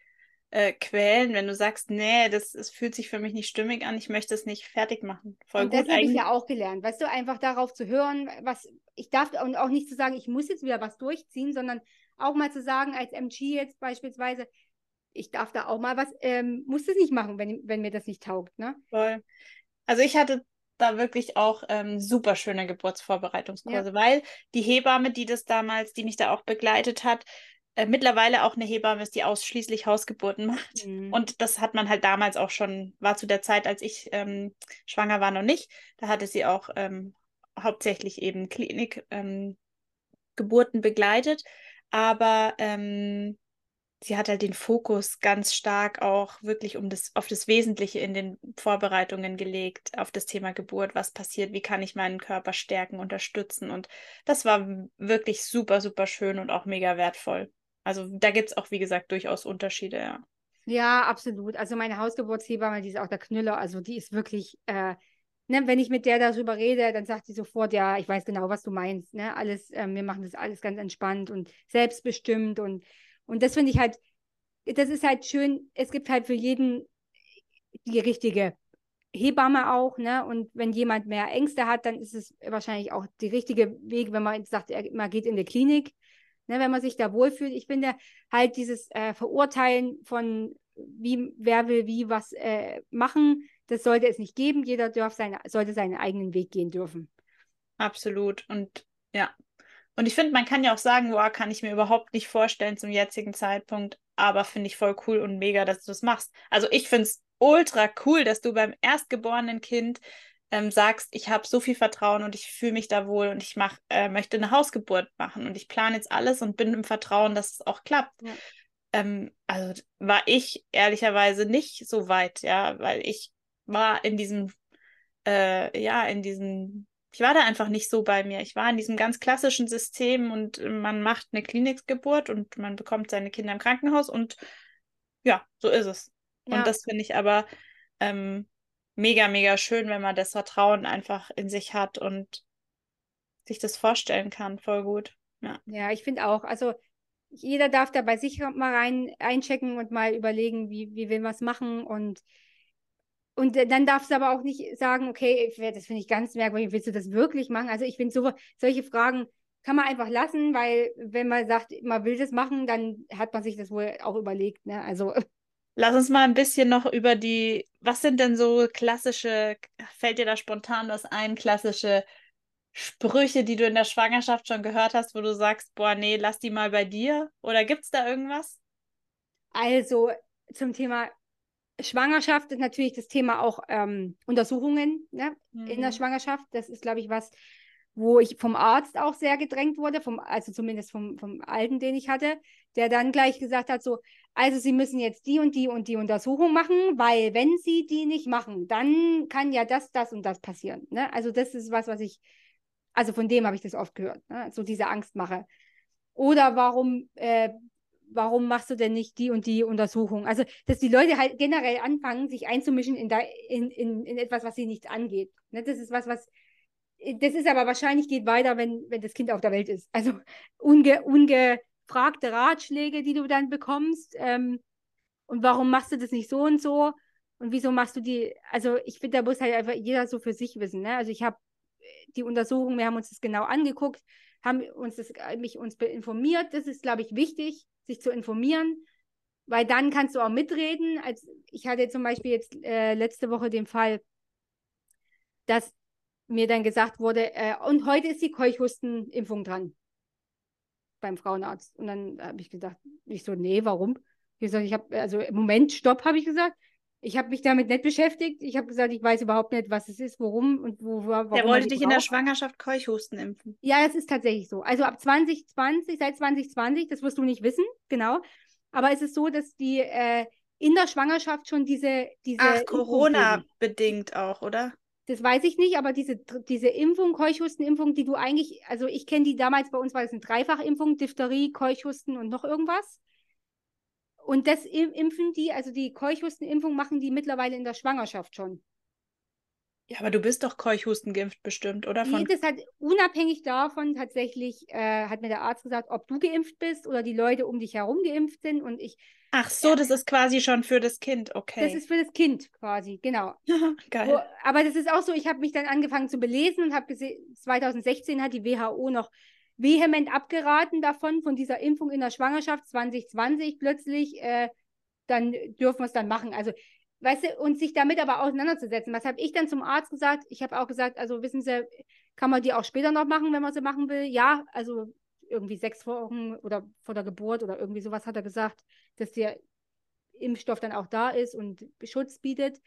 Speaker 2: äh, quälen, wenn du sagst, nee, das, das fühlt sich für mich nicht stimmig an, ich möchte es nicht fertig machen.
Speaker 1: Voll und gut. Das habe ich ja auch gelernt, weißt du, einfach darauf zu hören, was ich darf und auch nicht zu sagen, ich muss jetzt wieder was durchziehen, sondern auch mal zu sagen, als MG jetzt beispielsweise, ich darf da auch mal was, ähm, muss es nicht machen, wenn, wenn mir das nicht taugt. Ne?
Speaker 2: Voll. Also ich hatte da wirklich auch ähm, super schöne Geburtsvorbereitungskurse, ja. weil die Hebamme, die das damals, die mich da auch begleitet hat, äh, mittlerweile auch eine Hebamme ist, die ausschließlich Hausgeburten macht. Mhm. Und das hat man halt damals auch schon, war zu der Zeit, als ich ähm, schwanger war, noch nicht. Da hatte sie auch ähm, hauptsächlich eben Klinikgeburten ähm, begleitet aber ähm, sie hat halt den Fokus ganz stark auch wirklich um das, auf das Wesentliche in den Vorbereitungen gelegt, auf das Thema Geburt, was passiert, wie kann ich meinen Körper stärken, unterstützen. Und das war wirklich super, super schön und auch mega wertvoll. Also da gibt es auch, wie gesagt, durchaus Unterschiede, ja.
Speaker 1: Ja, absolut. Also meine Hausgeburtshebamme, die ist auch der Knüller, also die ist wirklich, äh, ne, wenn ich mit der darüber rede, dann sagt sie sofort, ja, ich weiß genau, was du meinst. Ne? Alles, äh, wir machen das alles ganz entspannt und selbstbestimmt und, und das finde ich halt, das ist halt schön, es gibt halt für jeden die richtige Hebamme auch, ne? Und wenn jemand mehr Ängste hat, dann ist es wahrscheinlich auch der richtige Weg, wenn man sagt, man geht in die Klinik, ne? wenn man sich da wohlfühlt. Ich finde halt dieses äh, Verurteilen von wie, wer will wie was äh, machen, das sollte es nicht geben. Jeder darf seine, sollte seinen eigenen Weg gehen dürfen.
Speaker 2: Absolut. Und ja. Und ich finde, man kann ja auch sagen, boah, kann ich mir überhaupt nicht vorstellen zum jetzigen Zeitpunkt, aber finde ich voll cool und mega, dass du das machst. Also ich finde es ultra cool, dass du beim erstgeborenen Kind ähm, sagst, ich habe so viel Vertrauen und ich fühle mich da wohl und ich mach, äh, möchte eine Hausgeburt machen und ich plane jetzt alles und bin im Vertrauen, dass es auch klappt. Ja. Ähm, also war ich ehrlicherweise nicht so weit, ja, weil ich war in diesem, äh, ja, in diesem, ich war da einfach nicht so bei mir. Ich war in diesem ganz klassischen System und man macht eine Klinikgeburt und man bekommt seine Kinder im Krankenhaus und ja, so ist es. Ja. Und das finde ich aber ähm, mega, mega schön, wenn man das Vertrauen einfach in sich hat und sich das vorstellen kann. Voll gut. Ja,
Speaker 1: ja ich finde auch. Also jeder darf da bei sich mal rein einchecken und mal überlegen, wie, wie will man es machen und und dann darfst du aber auch nicht sagen, okay, das finde ich ganz merkwürdig, willst du das wirklich machen? Also ich finde, so, solche Fragen kann man einfach lassen, weil wenn man sagt, man will das machen, dann hat man sich das wohl auch überlegt. Ne? Also
Speaker 2: Lass uns mal ein bisschen noch über die, was sind denn so klassische, fällt dir da spontan was ein, klassische Sprüche, die du in der Schwangerschaft schon gehört hast, wo du sagst, boah, nee, lass die mal bei dir? Oder gibt es da irgendwas?
Speaker 1: Also zum Thema Schwangerschaft ist natürlich das Thema auch ähm, Untersuchungen ne, mhm. in der mhm. Schwangerschaft. Das ist, glaube ich, was, wo ich vom Arzt auch sehr gedrängt wurde, vom, also zumindest vom, vom Alten, den ich hatte, der dann gleich gesagt hat, so, also Sie müssen jetzt die und die und die Untersuchung machen, weil wenn Sie die nicht machen, dann kann ja das, das und das passieren. Ne? Also das ist was, was ich, also von dem habe ich das oft gehört, ne? so diese Angstmache. Oder warum, äh, warum machst du denn nicht die und die Untersuchung? Also, dass die Leute halt generell anfangen, sich einzumischen in, da, in, in, in etwas, was sie nichts angeht. Ne? Das ist was, was das ist aber wahrscheinlich geht weiter, wenn, wenn das Kind auf der Welt ist. Also unge, ungefragte Ratschläge, die du dann bekommst. Ähm, und warum machst du das nicht so und so? Und wieso machst du die? Also ich finde, da muss halt einfach jeder so für sich wissen. Ne? Also ich habe die Untersuchung, wir haben uns das genau angeguckt, haben uns das, mich uns informiert. Das ist, glaube ich, wichtig, sich zu informieren, weil dann kannst du auch mitreden. Als ich hatte zum Beispiel jetzt äh, letzte Woche den Fall, dass mir dann gesagt wurde, äh, und heute ist die Keuchhustenimpfung dran beim Frauenarzt. Und dann habe ich gesagt, ich so, nee, warum? Ich gesagt, ich habe, also im Moment, stopp, habe ich gesagt. Ich habe mich damit nicht beschäftigt. Ich habe gesagt, ich weiß überhaupt nicht, was es ist, warum und wo, warum.
Speaker 2: Der wollte dich in der Schwangerschaft Keuchhusten impfen.
Speaker 1: Ja, das ist tatsächlich so. Also ab 2020, seit 2020, das wirst du nicht wissen, genau. Aber es ist so, dass die äh, in der Schwangerschaft schon diese. diese
Speaker 2: Ach, Corona-bedingt auch, oder?
Speaker 1: Das weiß ich nicht, aber diese, diese Impfung, Keuchhustenimpfung, die du eigentlich, also ich kenne die damals, bei uns war das eine Dreifachimpfung, Diphtherie, Keuchhusten und noch irgendwas. Und das impfen die, also die Keuchhustenimpfung machen die mittlerweile in der Schwangerschaft schon.
Speaker 2: Ja, aber du bist doch Keuchhusten geimpft bestimmt, oder?
Speaker 1: Von... Nee, das hat unabhängig davon tatsächlich, äh, hat mir der Arzt gesagt, ob du geimpft bist oder die Leute um dich herum geimpft sind. Und ich.
Speaker 2: Ach so, das ist quasi schon für das Kind, okay.
Speaker 1: Das ist für das Kind quasi, genau.
Speaker 2: Geil. Wo,
Speaker 1: aber das ist auch so, ich habe mich dann angefangen zu belesen und habe gesehen, 2016 hat die WHO noch vehement abgeraten davon, von dieser Impfung in der Schwangerschaft 2020 plötzlich, äh, dann dürfen wir es dann machen. Also weißt du, und sich damit aber auseinanderzusetzen. Was habe ich dann zum Arzt gesagt? Ich habe auch gesagt, also wissen Sie, kann man die auch später noch machen, wenn man sie machen will? Ja, also irgendwie sechs Wochen oder vor der Geburt oder irgendwie sowas hat er gesagt, dass der Impfstoff dann auch da ist und Schutz bietet.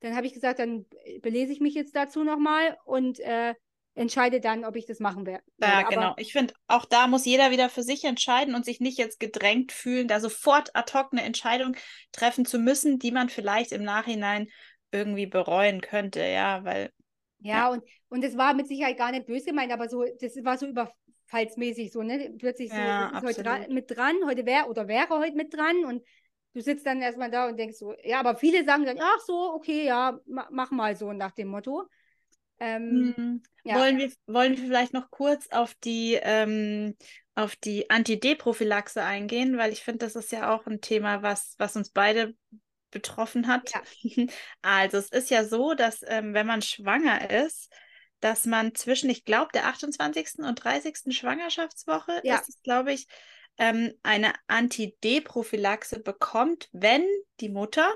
Speaker 1: Dann habe ich gesagt, dann belese ich mich jetzt dazu nochmal und äh, entscheide dann, ob ich das machen werde.
Speaker 2: Ja, Aber genau. Ich finde, auch da muss jeder wieder für sich entscheiden und sich nicht jetzt gedrängt fühlen, da sofort ad hoc eine Entscheidung treffen zu müssen, die man vielleicht im Nachhinein irgendwie bereuen könnte, ja, weil.
Speaker 1: Ja, ja. und und es war mit Sicherheit gar nicht böse gemeint, aber so, das war so überfallsmäßig so, ne? Plötzlich so, ja, ist heute dran, mit dran, heute wäre oder wäre heute mit dran und du sitzt dann erstmal da und denkst so, ja, aber viele sagen dann, ach so, okay, ja, mach mal so nach dem Motto.
Speaker 2: Ähm, hm. ja. wollen, wir, wollen wir vielleicht noch kurz auf die, ähm, auf die Anti-D-Prophylaxe eingehen, weil ich finde, das ist ja auch ein Thema, was, was uns beide betroffen hat. Ja. Also es ist ja so, dass ähm, wenn man schwanger ist, dass man zwischen, ich glaube, der 28. und 30. Schwangerschaftswoche ja. ist es, glaube ich, ähm, eine Anti-D-Prophylaxe bekommt, wenn die Mutter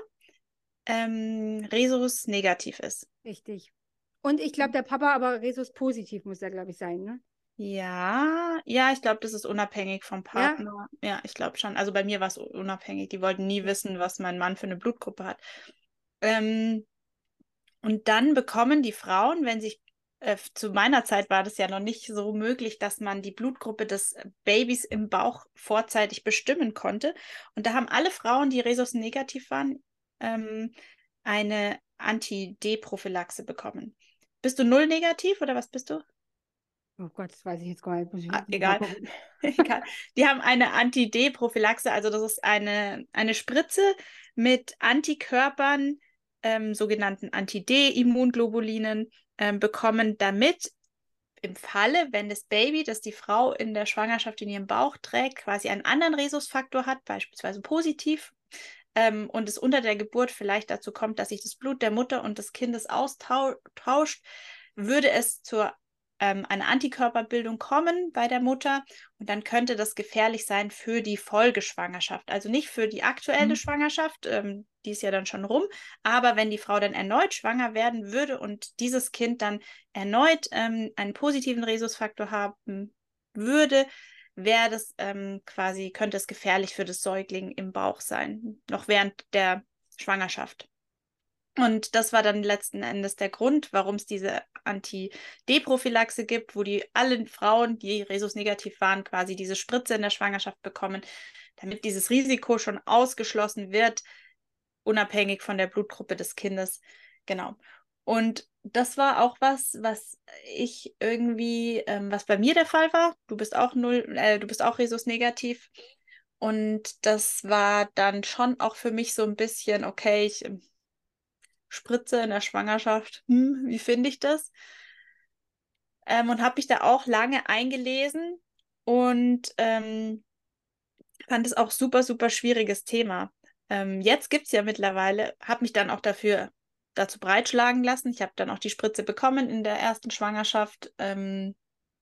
Speaker 2: ähm, Resus negativ ist.
Speaker 1: Richtig. Und ich glaube, der Papa aber Resus positiv muss er, glaube ich, sein, ne?
Speaker 2: Ja, ja, ich glaube, das ist unabhängig vom Partner. Ja, ja ich glaube schon. Also bei mir war es unabhängig. Die wollten nie wissen, was mein Mann für eine Blutgruppe hat. Ähm, und dann bekommen die Frauen, wenn sich äh, zu meiner Zeit war das ja noch nicht so möglich, dass man die Blutgruppe des Babys im Bauch vorzeitig bestimmen konnte. Und da haben alle Frauen, die Resus negativ waren, ähm, eine Anti-D-Prophylaxe bekommen. Bist du null negativ oder was bist du?
Speaker 1: Oh Gott, das weiß ich jetzt gar nicht.
Speaker 2: Ah, egal. egal. Die haben eine Anti-D-Prophylaxe, also das ist eine, eine Spritze mit Antikörpern, ähm, sogenannten Anti-D-Immunglobulinen, ähm, bekommen, damit im Falle, wenn das Baby, das die Frau in der Schwangerschaft in ihrem Bauch trägt, quasi einen anderen Rhesusfaktor hat, beispielsweise positiv, ähm, und es unter der Geburt vielleicht dazu kommt, dass sich das Blut der Mutter und des Kindes austauscht, würde es zur ähm, eine Antikörperbildung kommen bei der Mutter und dann könnte das gefährlich sein für die Folgeschwangerschaft. Also nicht für die aktuelle mhm. Schwangerschaft, ähm, die ist ja dann schon rum, aber wenn die Frau dann erneut schwanger werden würde und dieses Kind dann erneut ähm, einen positiven Rhesusfaktor haben würde, wäre das ähm, quasi, könnte es gefährlich für das Säugling im Bauch sein, noch während der Schwangerschaft. Und das war dann letzten Endes der Grund, warum es diese Anti-D-Prophylaxe gibt, wo die allen Frauen, die Rhesus-negativ waren, quasi diese Spritze in der Schwangerschaft bekommen, damit dieses Risiko schon ausgeschlossen wird, unabhängig von der Blutgruppe des Kindes. Genau. Und das war auch was, was ich irgendwie, ähm, was bei mir der Fall war. Du bist auch null, äh, du bist auch Rhesus-negativ. Und das war dann schon auch für mich so ein bisschen, okay, ich ähm, Spritze in der Schwangerschaft, hm, wie finde ich das? Ähm, und habe mich da auch lange eingelesen und ähm, fand es auch super, super schwieriges Thema. Ähm, jetzt gibt es ja mittlerweile, habe mich dann auch dafür dazu breitschlagen lassen. Ich habe dann auch die Spritze bekommen in der ersten Schwangerschaft. Ähm,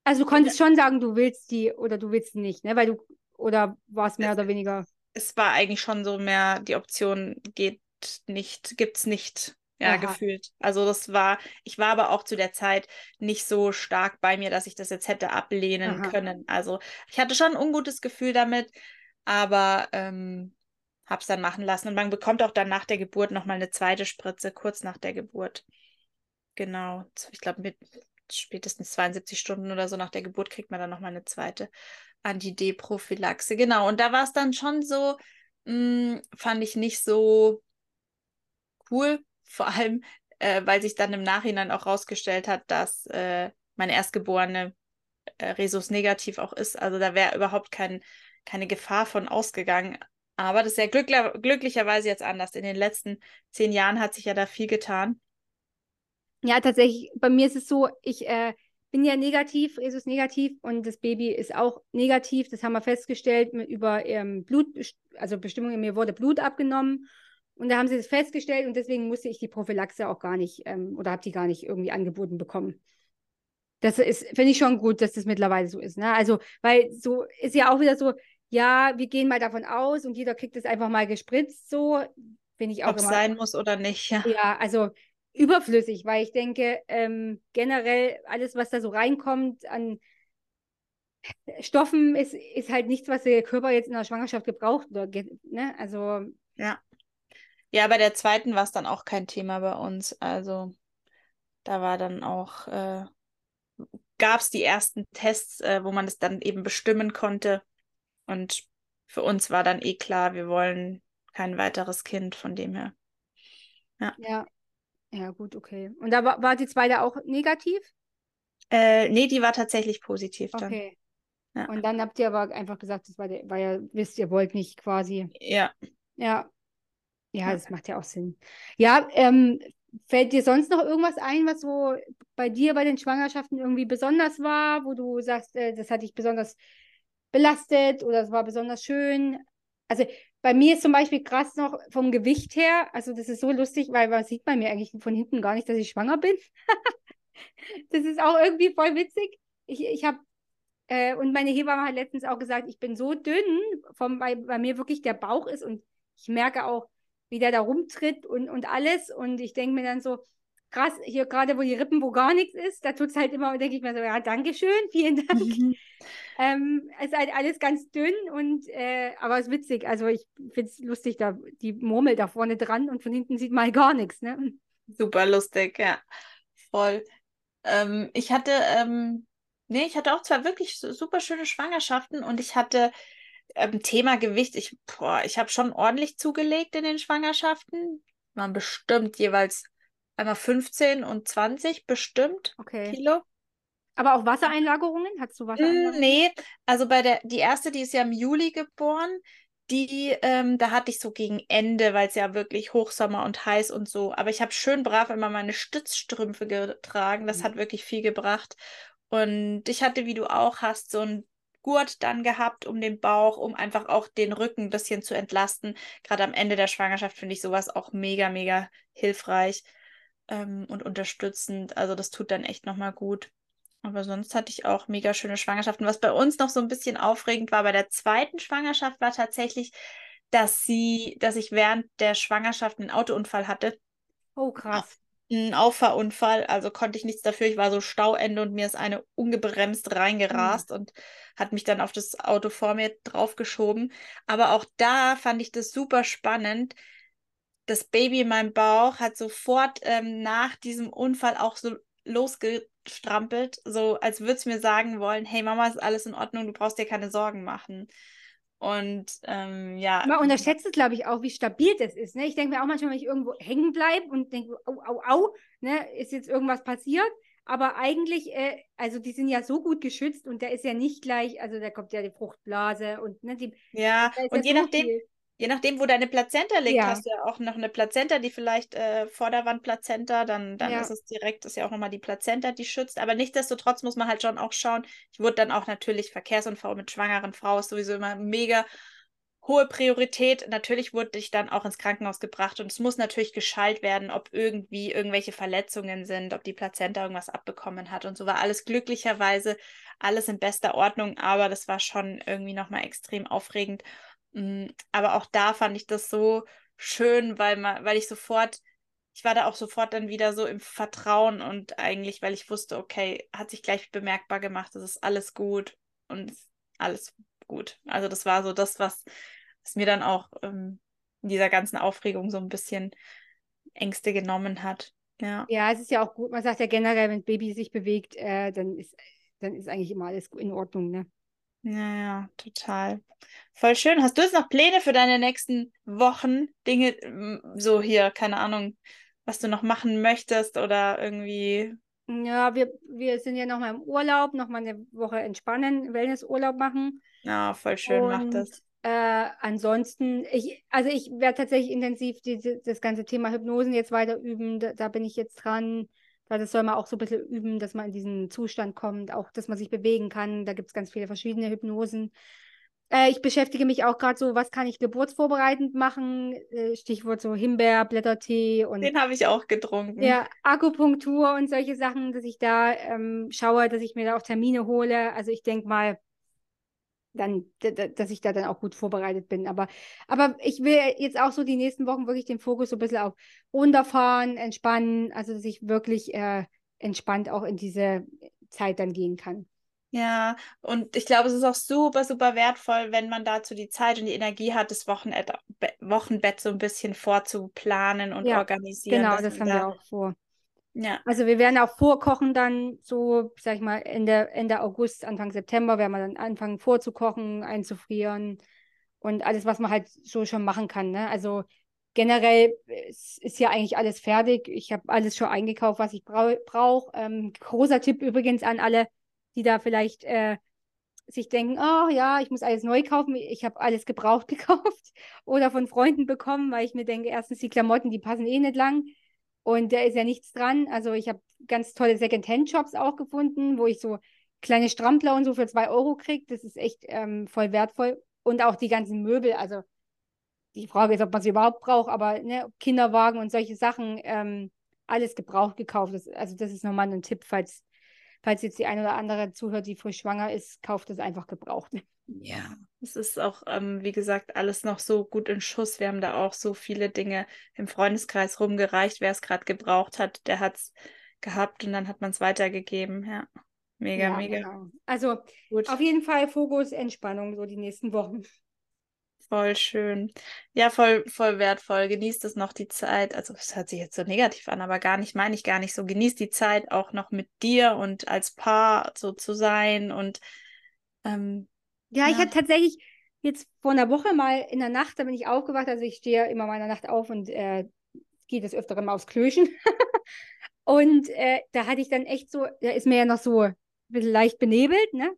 Speaker 1: also du konntest schon sagen, du willst die oder du willst die nicht, ne? Weil du, oder war es mehr oder weniger?
Speaker 2: Es war eigentlich schon so mehr, die Option geht nicht, gibt es nicht. Ja, Aha. gefühlt. Also das war, ich war aber auch zu der Zeit nicht so stark bei mir, dass ich das jetzt hätte ablehnen Aha. können. Also ich hatte schon ein ungutes Gefühl damit, aber ähm, habe es dann machen lassen. Und man bekommt auch dann nach der Geburt nochmal eine zweite Spritze, kurz nach der Geburt. Genau. Ich glaube, mit spätestens 72 Stunden oder so nach der Geburt kriegt man dann nochmal eine zweite Anti-D-Prophylaxe. Genau. Und da war es dann schon so, mh, hm, fand ich nicht so cool. Vor allem, äh, weil sich dann im Nachhinein auch rausgestellt hat, dass äh, meine Erstgeborene äh, Resus negativ auch ist. Also da wäre überhaupt kein, keine Gefahr von ausgegangen. Aber das ist ja glückler, glücklicherweise jetzt anders. In den letzten zehn Jahren hat sich ja da viel getan.
Speaker 1: Ja, tatsächlich, bei mir ist es so, ich äh, bin ja negativ, Resus negativ und das Baby ist auch negativ. Das haben wir festgestellt über ähm, Blut, also Bestimmungen, mir wurde Blut abgenommen. Und da haben sie das festgestellt und deswegen musste ich die Prophylaxe auch gar nicht ähm, oder habe die gar nicht irgendwie angeboten bekommen. Das ist, finde ich schon gut, dass das mittlerweile so ist. Ne? Also, weil so ist ja auch wieder so, ja, wir gehen mal davon aus und jeder kriegt es einfach mal gespritzt, so finde ich auch
Speaker 2: Ob es sein muss oder nicht.
Speaker 1: Ja, ja also überflüssig, weil ich denke, ähm, generell alles, was da so reinkommt an Stoffen, ist, ist halt nichts, was der Körper jetzt in der Schwangerschaft gebraucht. Oder, ne? Also.
Speaker 2: Ja. Ja, bei der zweiten war es dann auch kein Thema bei uns. Also da war dann auch, äh, gab es die ersten Tests, äh, wo man es dann eben bestimmen konnte. Und für uns war dann eh klar, wir wollen kein weiteres Kind von dem her.
Speaker 1: Ja. Ja, ja gut, okay. Und da war, war die zweite auch negativ?
Speaker 2: Äh, nee, die war tatsächlich positiv dann. Okay.
Speaker 1: Ja. Und dann habt ihr aber einfach gesagt, das war, der, war ja, wisst ihr wollt nicht quasi.
Speaker 2: Ja.
Speaker 1: Ja, ja, das macht ja auch Sinn. Ja, ähm, fällt dir sonst noch irgendwas ein, was so bei dir bei den Schwangerschaften irgendwie besonders war, wo du sagst, äh, das hat dich besonders belastet oder es war besonders schön? Also bei mir ist zum Beispiel krass noch vom Gewicht her, also das ist so lustig, weil man sieht bei mir eigentlich von hinten gar nicht, dass ich schwanger bin. das ist auch irgendwie voll witzig. Ich, ich habe, äh, und meine Hebamme hat letztens auch gesagt, ich bin so dünn, vom, weil bei mir wirklich der Bauch ist und ich merke auch, wie der da rumtritt und, und alles. Und ich denke mir dann so, krass, hier gerade wo die Rippen, wo gar nichts ist, da tut es halt immer, denke ich mir so, ja, danke schön, vielen Dank. Mhm. Ähm, es ist halt alles ganz dünn und äh, aber es ist witzig. Also ich finde es lustig, da die Murmel da vorne dran und von hinten sieht man gar nichts. Ne?
Speaker 2: Super lustig, ja. Voll. Ähm, ich hatte, ähm, nee, ich hatte auch zwei wirklich super schöne Schwangerschaften und ich hatte ähm, Thema Gewicht. Ich, boah, ich habe schon ordentlich zugelegt in den Schwangerschaften. Waren bestimmt jeweils einmal 15 und 20 bestimmt
Speaker 1: okay.
Speaker 2: Kilo.
Speaker 1: Aber auch Wassereinlagerungen? Hattest du hm, Wassereinlagerungen?
Speaker 2: Nee, also bei der, die erste, die ist ja im Juli geboren, die, ähm, da hatte ich so gegen Ende, weil es ja wirklich Hochsommer und heiß und so. Aber ich habe schön brav immer meine Stützstrümpfe getragen. Das mhm. hat wirklich viel gebracht. Und ich hatte, wie du auch hast, so ein Gurt dann gehabt um den Bauch, um einfach auch den Rücken ein bisschen zu entlasten. Gerade am Ende der Schwangerschaft finde ich sowas auch mega, mega hilfreich ähm, und unterstützend. Also das tut dann echt nochmal gut. Aber sonst hatte ich auch mega schöne Schwangerschaften. Was bei uns noch so ein bisschen aufregend war bei der zweiten Schwangerschaft, war tatsächlich, dass sie, dass ich während der Schwangerschaft einen Autounfall hatte.
Speaker 1: Oh, krass.
Speaker 2: Ein Auffahrunfall, also konnte ich nichts dafür. Ich war so Stauende und mir ist eine ungebremst reingerast mhm. und hat mich dann auf das Auto vor mir draufgeschoben. Aber auch da fand ich das super spannend. Das Baby in meinem Bauch hat sofort ähm, nach diesem Unfall auch so losgestrampelt, so als würde es mir sagen wollen, hey Mama, ist alles in Ordnung, du brauchst dir keine Sorgen machen. Und ähm, ja.
Speaker 1: Man unterschätzt es, glaube ich, auch, wie stabil das ist. Ne? Ich denke mir auch manchmal, wenn ich irgendwo hängen bleibe und denke, au, au, au, ne, ist jetzt irgendwas passiert. Aber eigentlich, äh, also die sind ja so gut geschützt und der ist ja nicht gleich, also da kommt ja die Fruchtblase und ne, die.
Speaker 2: Ja, und je so nachdem, viel. Je nachdem, wo deine Plazenta liegt, ja. hast du ja auch noch eine Plazenta, die vielleicht äh, Vorderwandplazenta, dann, dann ja. ist es direkt, ist ja auch nochmal die Plazenta, die schützt. Aber nichtsdestotrotz muss man halt schon auch schauen. Ich wurde dann auch natürlich Verkehrsunfall mit schwangeren Frau, ist sowieso immer mega hohe Priorität. Natürlich wurde ich dann auch ins Krankenhaus gebracht und es muss natürlich geschallt werden, ob irgendwie irgendwelche Verletzungen sind, ob die Plazenta irgendwas abbekommen hat und so war alles glücklicherweise alles in bester Ordnung, aber das war schon irgendwie nochmal extrem aufregend. Mm, aber auch da fand ich das so schön, weil, man, weil ich sofort, ich war da auch sofort dann wieder so im Vertrauen und eigentlich, weil ich wusste, okay, hat sich gleich bemerkbar gemacht, es ist alles gut und alles gut. Also das war so das, was, was mir dann auch ähm, in dieser ganzen Aufregung so ein bisschen Ängste genommen hat. Ja.
Speaker 1: ja, es ist ja auch gut. Man sagt ja generell, wenn Baby sich bewegt, äh, dann, ist, dann ist eigentlich immer alles in Ordnung. Ne?
Speaker 2: Ja, ja, total. Voll schön. Hast du jetzt noch Pläne für deine nächsten Wochen? Dinge, so hier, keine Ahnung, was du noch machen möchtest oder irgendwie.
Speaker 1: Ja, wir, wir sind ja noch mal im Urlaub, noch mal eine Woche entspannen, Wellnessurlaub machen.
Speaker 2: Ja, voll schön Und, macht das.
Speaker 1: Äh, ansonsten, ich, also ich werde tatsächlich intensiv die, das ganze Thema Hypnosen jetzt weiter üben. Da, da bin ich jetzt dran. Weil das soll man auch so ein bisschen üben, dass man in diesen Zustand kommt, auch dass man sich bewegen kann. Da gibt es ganz viele verschiedene Hypnosen. Äh, ich beschäftige mich auch gerade so, was kann ich geburtsvorbereitend machen? Äh, Stichwort so Himbeer, Blättertee und.
Speaker 2: Den habe ich auch getrunken.
Speaker 1: Ja, Akupunktur und solche Sachen, dass ich da ähm, schaue, dass ich mir da auch Termine hole. Also ich denke mal, dann, dass ich da dann auch gut vorbereitet bin. Aber, aber ich will jetzt auch so die nächsten Wochen wirklich den Fokus so ein bisschen auf runterfahren, entspannen, also dass ich wirklich äh, entspannt auch in diese Zeit dann gehen kann.
Speaker 2: Ja, und ich glaube, es ist auch super, super wertvoll, wenn man dazu die Zeit und die Energie hat, das Wochenbett, Wochenbett so ein bisschen vorzuplanen und ja, organisieren.
Speaker 1: Genau, das haben da wir auch vor. Ja. Also wir werden auch vorkochen dann so, sag ich mal, Ende, Ende August, Anfang September werden wir dann anfangen vorzukochen, einzufrieren und alles, was man halt so schon machen kann. Ne? Also generell ist, ist ja eigentlich alles fertig. Ich habe alles schon eingekauft, was ich brauche. Brauch. Ähm, großer Tipp übrigens an alle, die da vielleicht äh, sich denken, oh ja, ich muss alles neu kaufen. Ich habe alles gebraucht gekauft oder von Freunden bekommen, weil ich mir denke, erstens die Klamotten, die passen eh nicht lang. Und da ist ja nichts dran. Also ich habe ganz tolle Second-Hand-Shops auch gefunden, wo ich so kleine Strampler und so für zwei Euro kriege. Das ist echt ähm, voll wertvoll. Und auch die ganzen Möbel. Also die Frage ist, ob man sie überhaupt braucht, aber ne, Kinderwagen und solche Sachen, ähm, alles gebraucht gekauft. Das, also das ist nochmal ein Tipp, falls, falls jetzt die eine oder andere zuhört, die frisch schwanger ist, kauft es einfach gebraucht.
Speaker 2: Ja, es ist auch, ähm, wie gesagt, alles noch so gut in Schuss. Wir haben da auch so viele Dinge im Freundeskreis rumgereicht. Wer es gerade gebraucht hat, der hat es gehabt und dann hat man es weitergegeben. Ja, mega, ja, mega. Genau.
Speaker 1: Also gut. auf jeden Fall Fokus Entspannung so die nächsten Wochen.
Speaker 2: Voll schön. Ja, voll, voll wertvoll. Genießt es noch die Zeit. Also, es hört sich jetzt so negativ an, aber gar nicht, meine ich gar nicht so. Genießt die Zeit auch noch mit dir und als Paar so zu sein. Und ähm,
Speaker 1: ja, ja, ich hatte tatsächlich jetzt vor einer Woche mal in der Nacht, da bin ich aufgewacht. Also, ich stehe immer mal in der Nacht auf und äh, gehe das öfter mal aufs Klöchen. und äh, da hatte ich dann echt so, da ist mir ja noch so ein bisschen leicht benebelt, ne?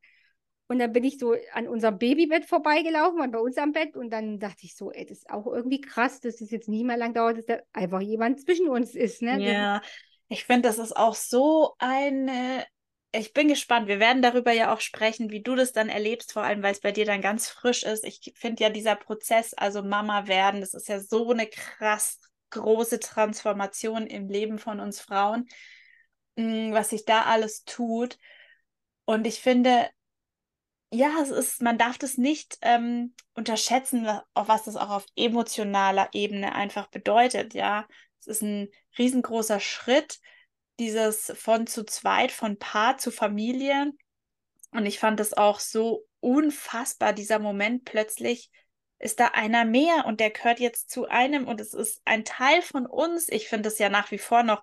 Speaker 1: Und dann bin ich so an unserem Babybett vorbeigelaufen und bei uns am Bett. Und dann dachte ich so, ey, das ist auch irgendwie krass, dass es jetzt nicht mehr lang dauert, dass da einfach jemand zwischen uns ist. Ne?
Speaker 2: Ja, ich finde, das ist auch so eine. Ich bin gespannt. Wir werden darüber ja auch sprechen, wie du das dann erlebst, vor allem, weil es bei dir dann ganz frisch ist. Ich finde ja dieser Prozess, also Mama werden, das ist ja so eine krass große Transformation im Leben von uns Frauen, mm, was sich da alles tut. Und ich finde, ja, es ist, man darf das nicht ähm, unterschätzen, was das auch auf emotionaler Ebene einfach bedeutet. Ja, es ist ein riesengroßer Schritt, dieses von zu zweit, von Paar zu Familie. Und ich fand es auch so unfassbar, dieser Moment plötzlich ist da einer mehr und der gehört jetzt zu einem und es ist ein Teil von uns. Ich finde es ja nach wie vor noch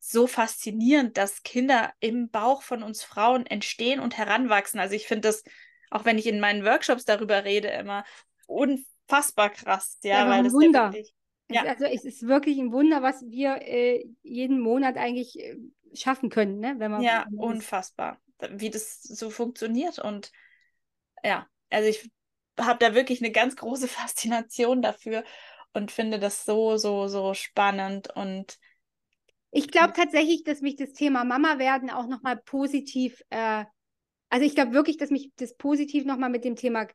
Speaker 2: so faszinierend, dass Kinder im Bauch von uns Frauen entstehen und heranwachsen. Also ich finde das, auch wenn ich in meinen Workshops darüber rede, immer unfassbar krass. Ja, ja weil das
Speaker 1: Wunder. Wirklich, ja. Also es ist wirklich ein Wunder, was wir äh, jeden Monat eigentlich äh, schaffen können, ne?
Speaker 2: Wenn man, ja, unfassbar, wie das so funktioniert. Und ja, also ich habe da wirklich eine ganz große Faszination dafür und finde das so, so, so spannend und
Speaker 1: ich glaube tatsächlich, dass mich das Thema Mama werden auch nochmal positiv, äh, also ich glaube wirklich, dass mich das positiv nochmal mit dem Thema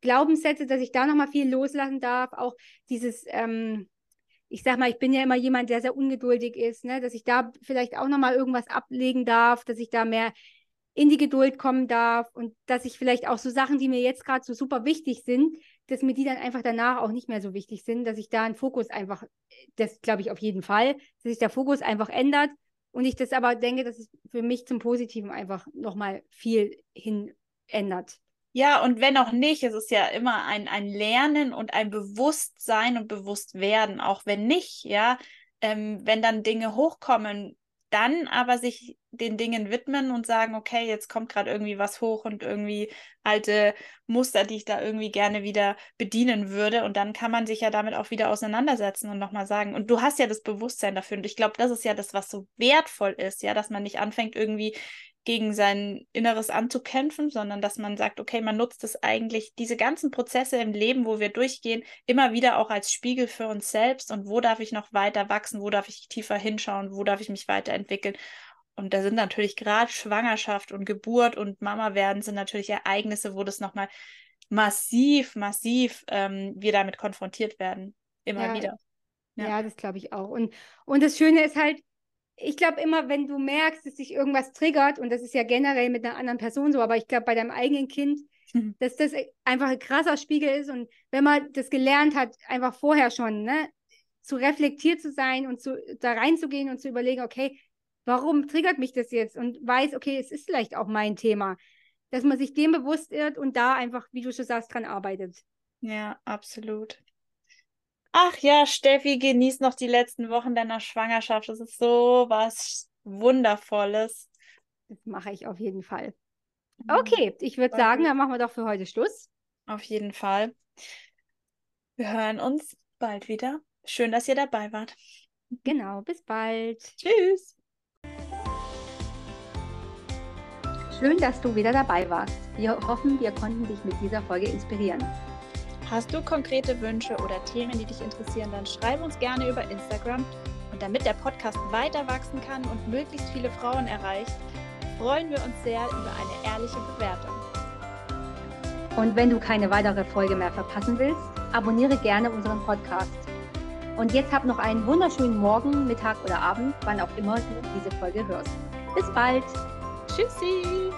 Speaker 1: Glaubenssätze, dass ich da nochmal viel loslassen darf, auch dieses, ähm, ich sag mal, ich bin ja immer jemand, der sehr ungeduldig ist, ne? dass ich da vielleicht auch nochmal irgendwas ablegen darf, dass ich da mehr in die Geduld kommen darf und dass ich vielleicht auch so Sachen, die mir jetzt gerade so super wichtig sind, dass mir die dann einfach danach auch nicht mehr so wichtig sind, dass ich da einen Fokus einfach, das glaube ich auf jeden Fall, dass sich der Fokus einfach ändert und ich das aber denke, dass es für mich zum Positiven einfach nochmal viel hin ändert.
Speaker 2: Ja, und wenn auch nicht, es ist ja immer ein, ein Lernen und ein Bewusstsein und Bewusstwerden, auch wenn nicht, ja, ähm, wenn dann Dinge hochkommen, dann aber sich den Dingen widmen und sagen, okay, jetzt kommt gerade irgendwie was hoch und irgendwie alte Muster, die ich da irgendwie gerne wieder bedienen würde. Und dann kann man sich ja damit auch wieder auseinandersetzen und nochmal sagen. Und du hast ja das Bewusstsein dafür. Und ich glaube, das ist ja das, was so wertvoll ist, ja, dass man nicht anfängt, irgendwie gegen sein Inneres anzukämpfen, sondern dass man sagt, okay, man nutzt es eigentlich, diese ganzen Prozesse im Leben, wo wir durchgehen, immer wieder auch als Spiegel für uns selbst und wo darf ich noch weiter wachsen, wo darf ich tiefer hinschauen, wo darf ich mich weiterentwickeln. Und da sind natürlich gerade Schwangerschaft und Geburt und Mama werden sind natürlich Ereignisse, wo das nochmal massiv, massiv ähm, wir damit konfrontiert werden. Immer
Speaker 1: ja.
Speaker 2: wieder.
Speaker 1: Ja, ja das glaube ich auch. Und, und das Schöne ist halt, ich glaube immer, wenn du merkst, dass sich irgendwas triggert, und das ist ja generell mit einer anderen Person so, aber ich glaube bei deinem eigenen Kind, mhm. dass das einfach ein krasser Spiegel ist und wenn man das gelernt hat, einfach vorher schon, ne, zu reflektiert zu sein und zu, da reinzugehen und zu überlegen, okay, warum triggert mich das jetzt und weiß, okay, es ist vielleicht auch mein Thema, dass man sich dem bewusst wird und da einfach, wie du schon sagst, dran arbeitet.
Speaker 2: Ja, absolut. Ach ja, Steffi, genieß noch die letzten Wochen deiner Schwangerschaft. Das ist so was Wundervolles.
Speaker 1: Das mache ich auf jeden Fall. Mhm. Okay, ich würde sagen, dann machen wir doch für heute Schluss.
Speaker 2: Auf jeden Fall. Wir hören uns bald wieder. Schön, dass ihr dabei wart.
Speaker 1: Genau, bis bald.
Speaker 2: Tschüss.
Speaker 1: Schön, dass du wieder dabei warst. Wir hoffen, wir konnten dich mit dieser Folge inspirieren.
Speaker 2: Hast du konkrete Wünsche oder Themen, die dich interessieren, dann schreib uns gerne über Instagram Und damit der Podcast weiter wachsen kann und möglichst viele Frauen erreicht, freuen wir uns sehr über eine ehrliche Bewertung.
Speaker 1: Und wenn du keine weitere Folge mehr verpassen willst, abonniere gerne unseren Podcast. Und jetzt hab noch einen wunderschönen Morgen, Mittag oder Abend, wann auch immer du diese Folge hörst. Bis bald.
Speaker 2: Tschüssi.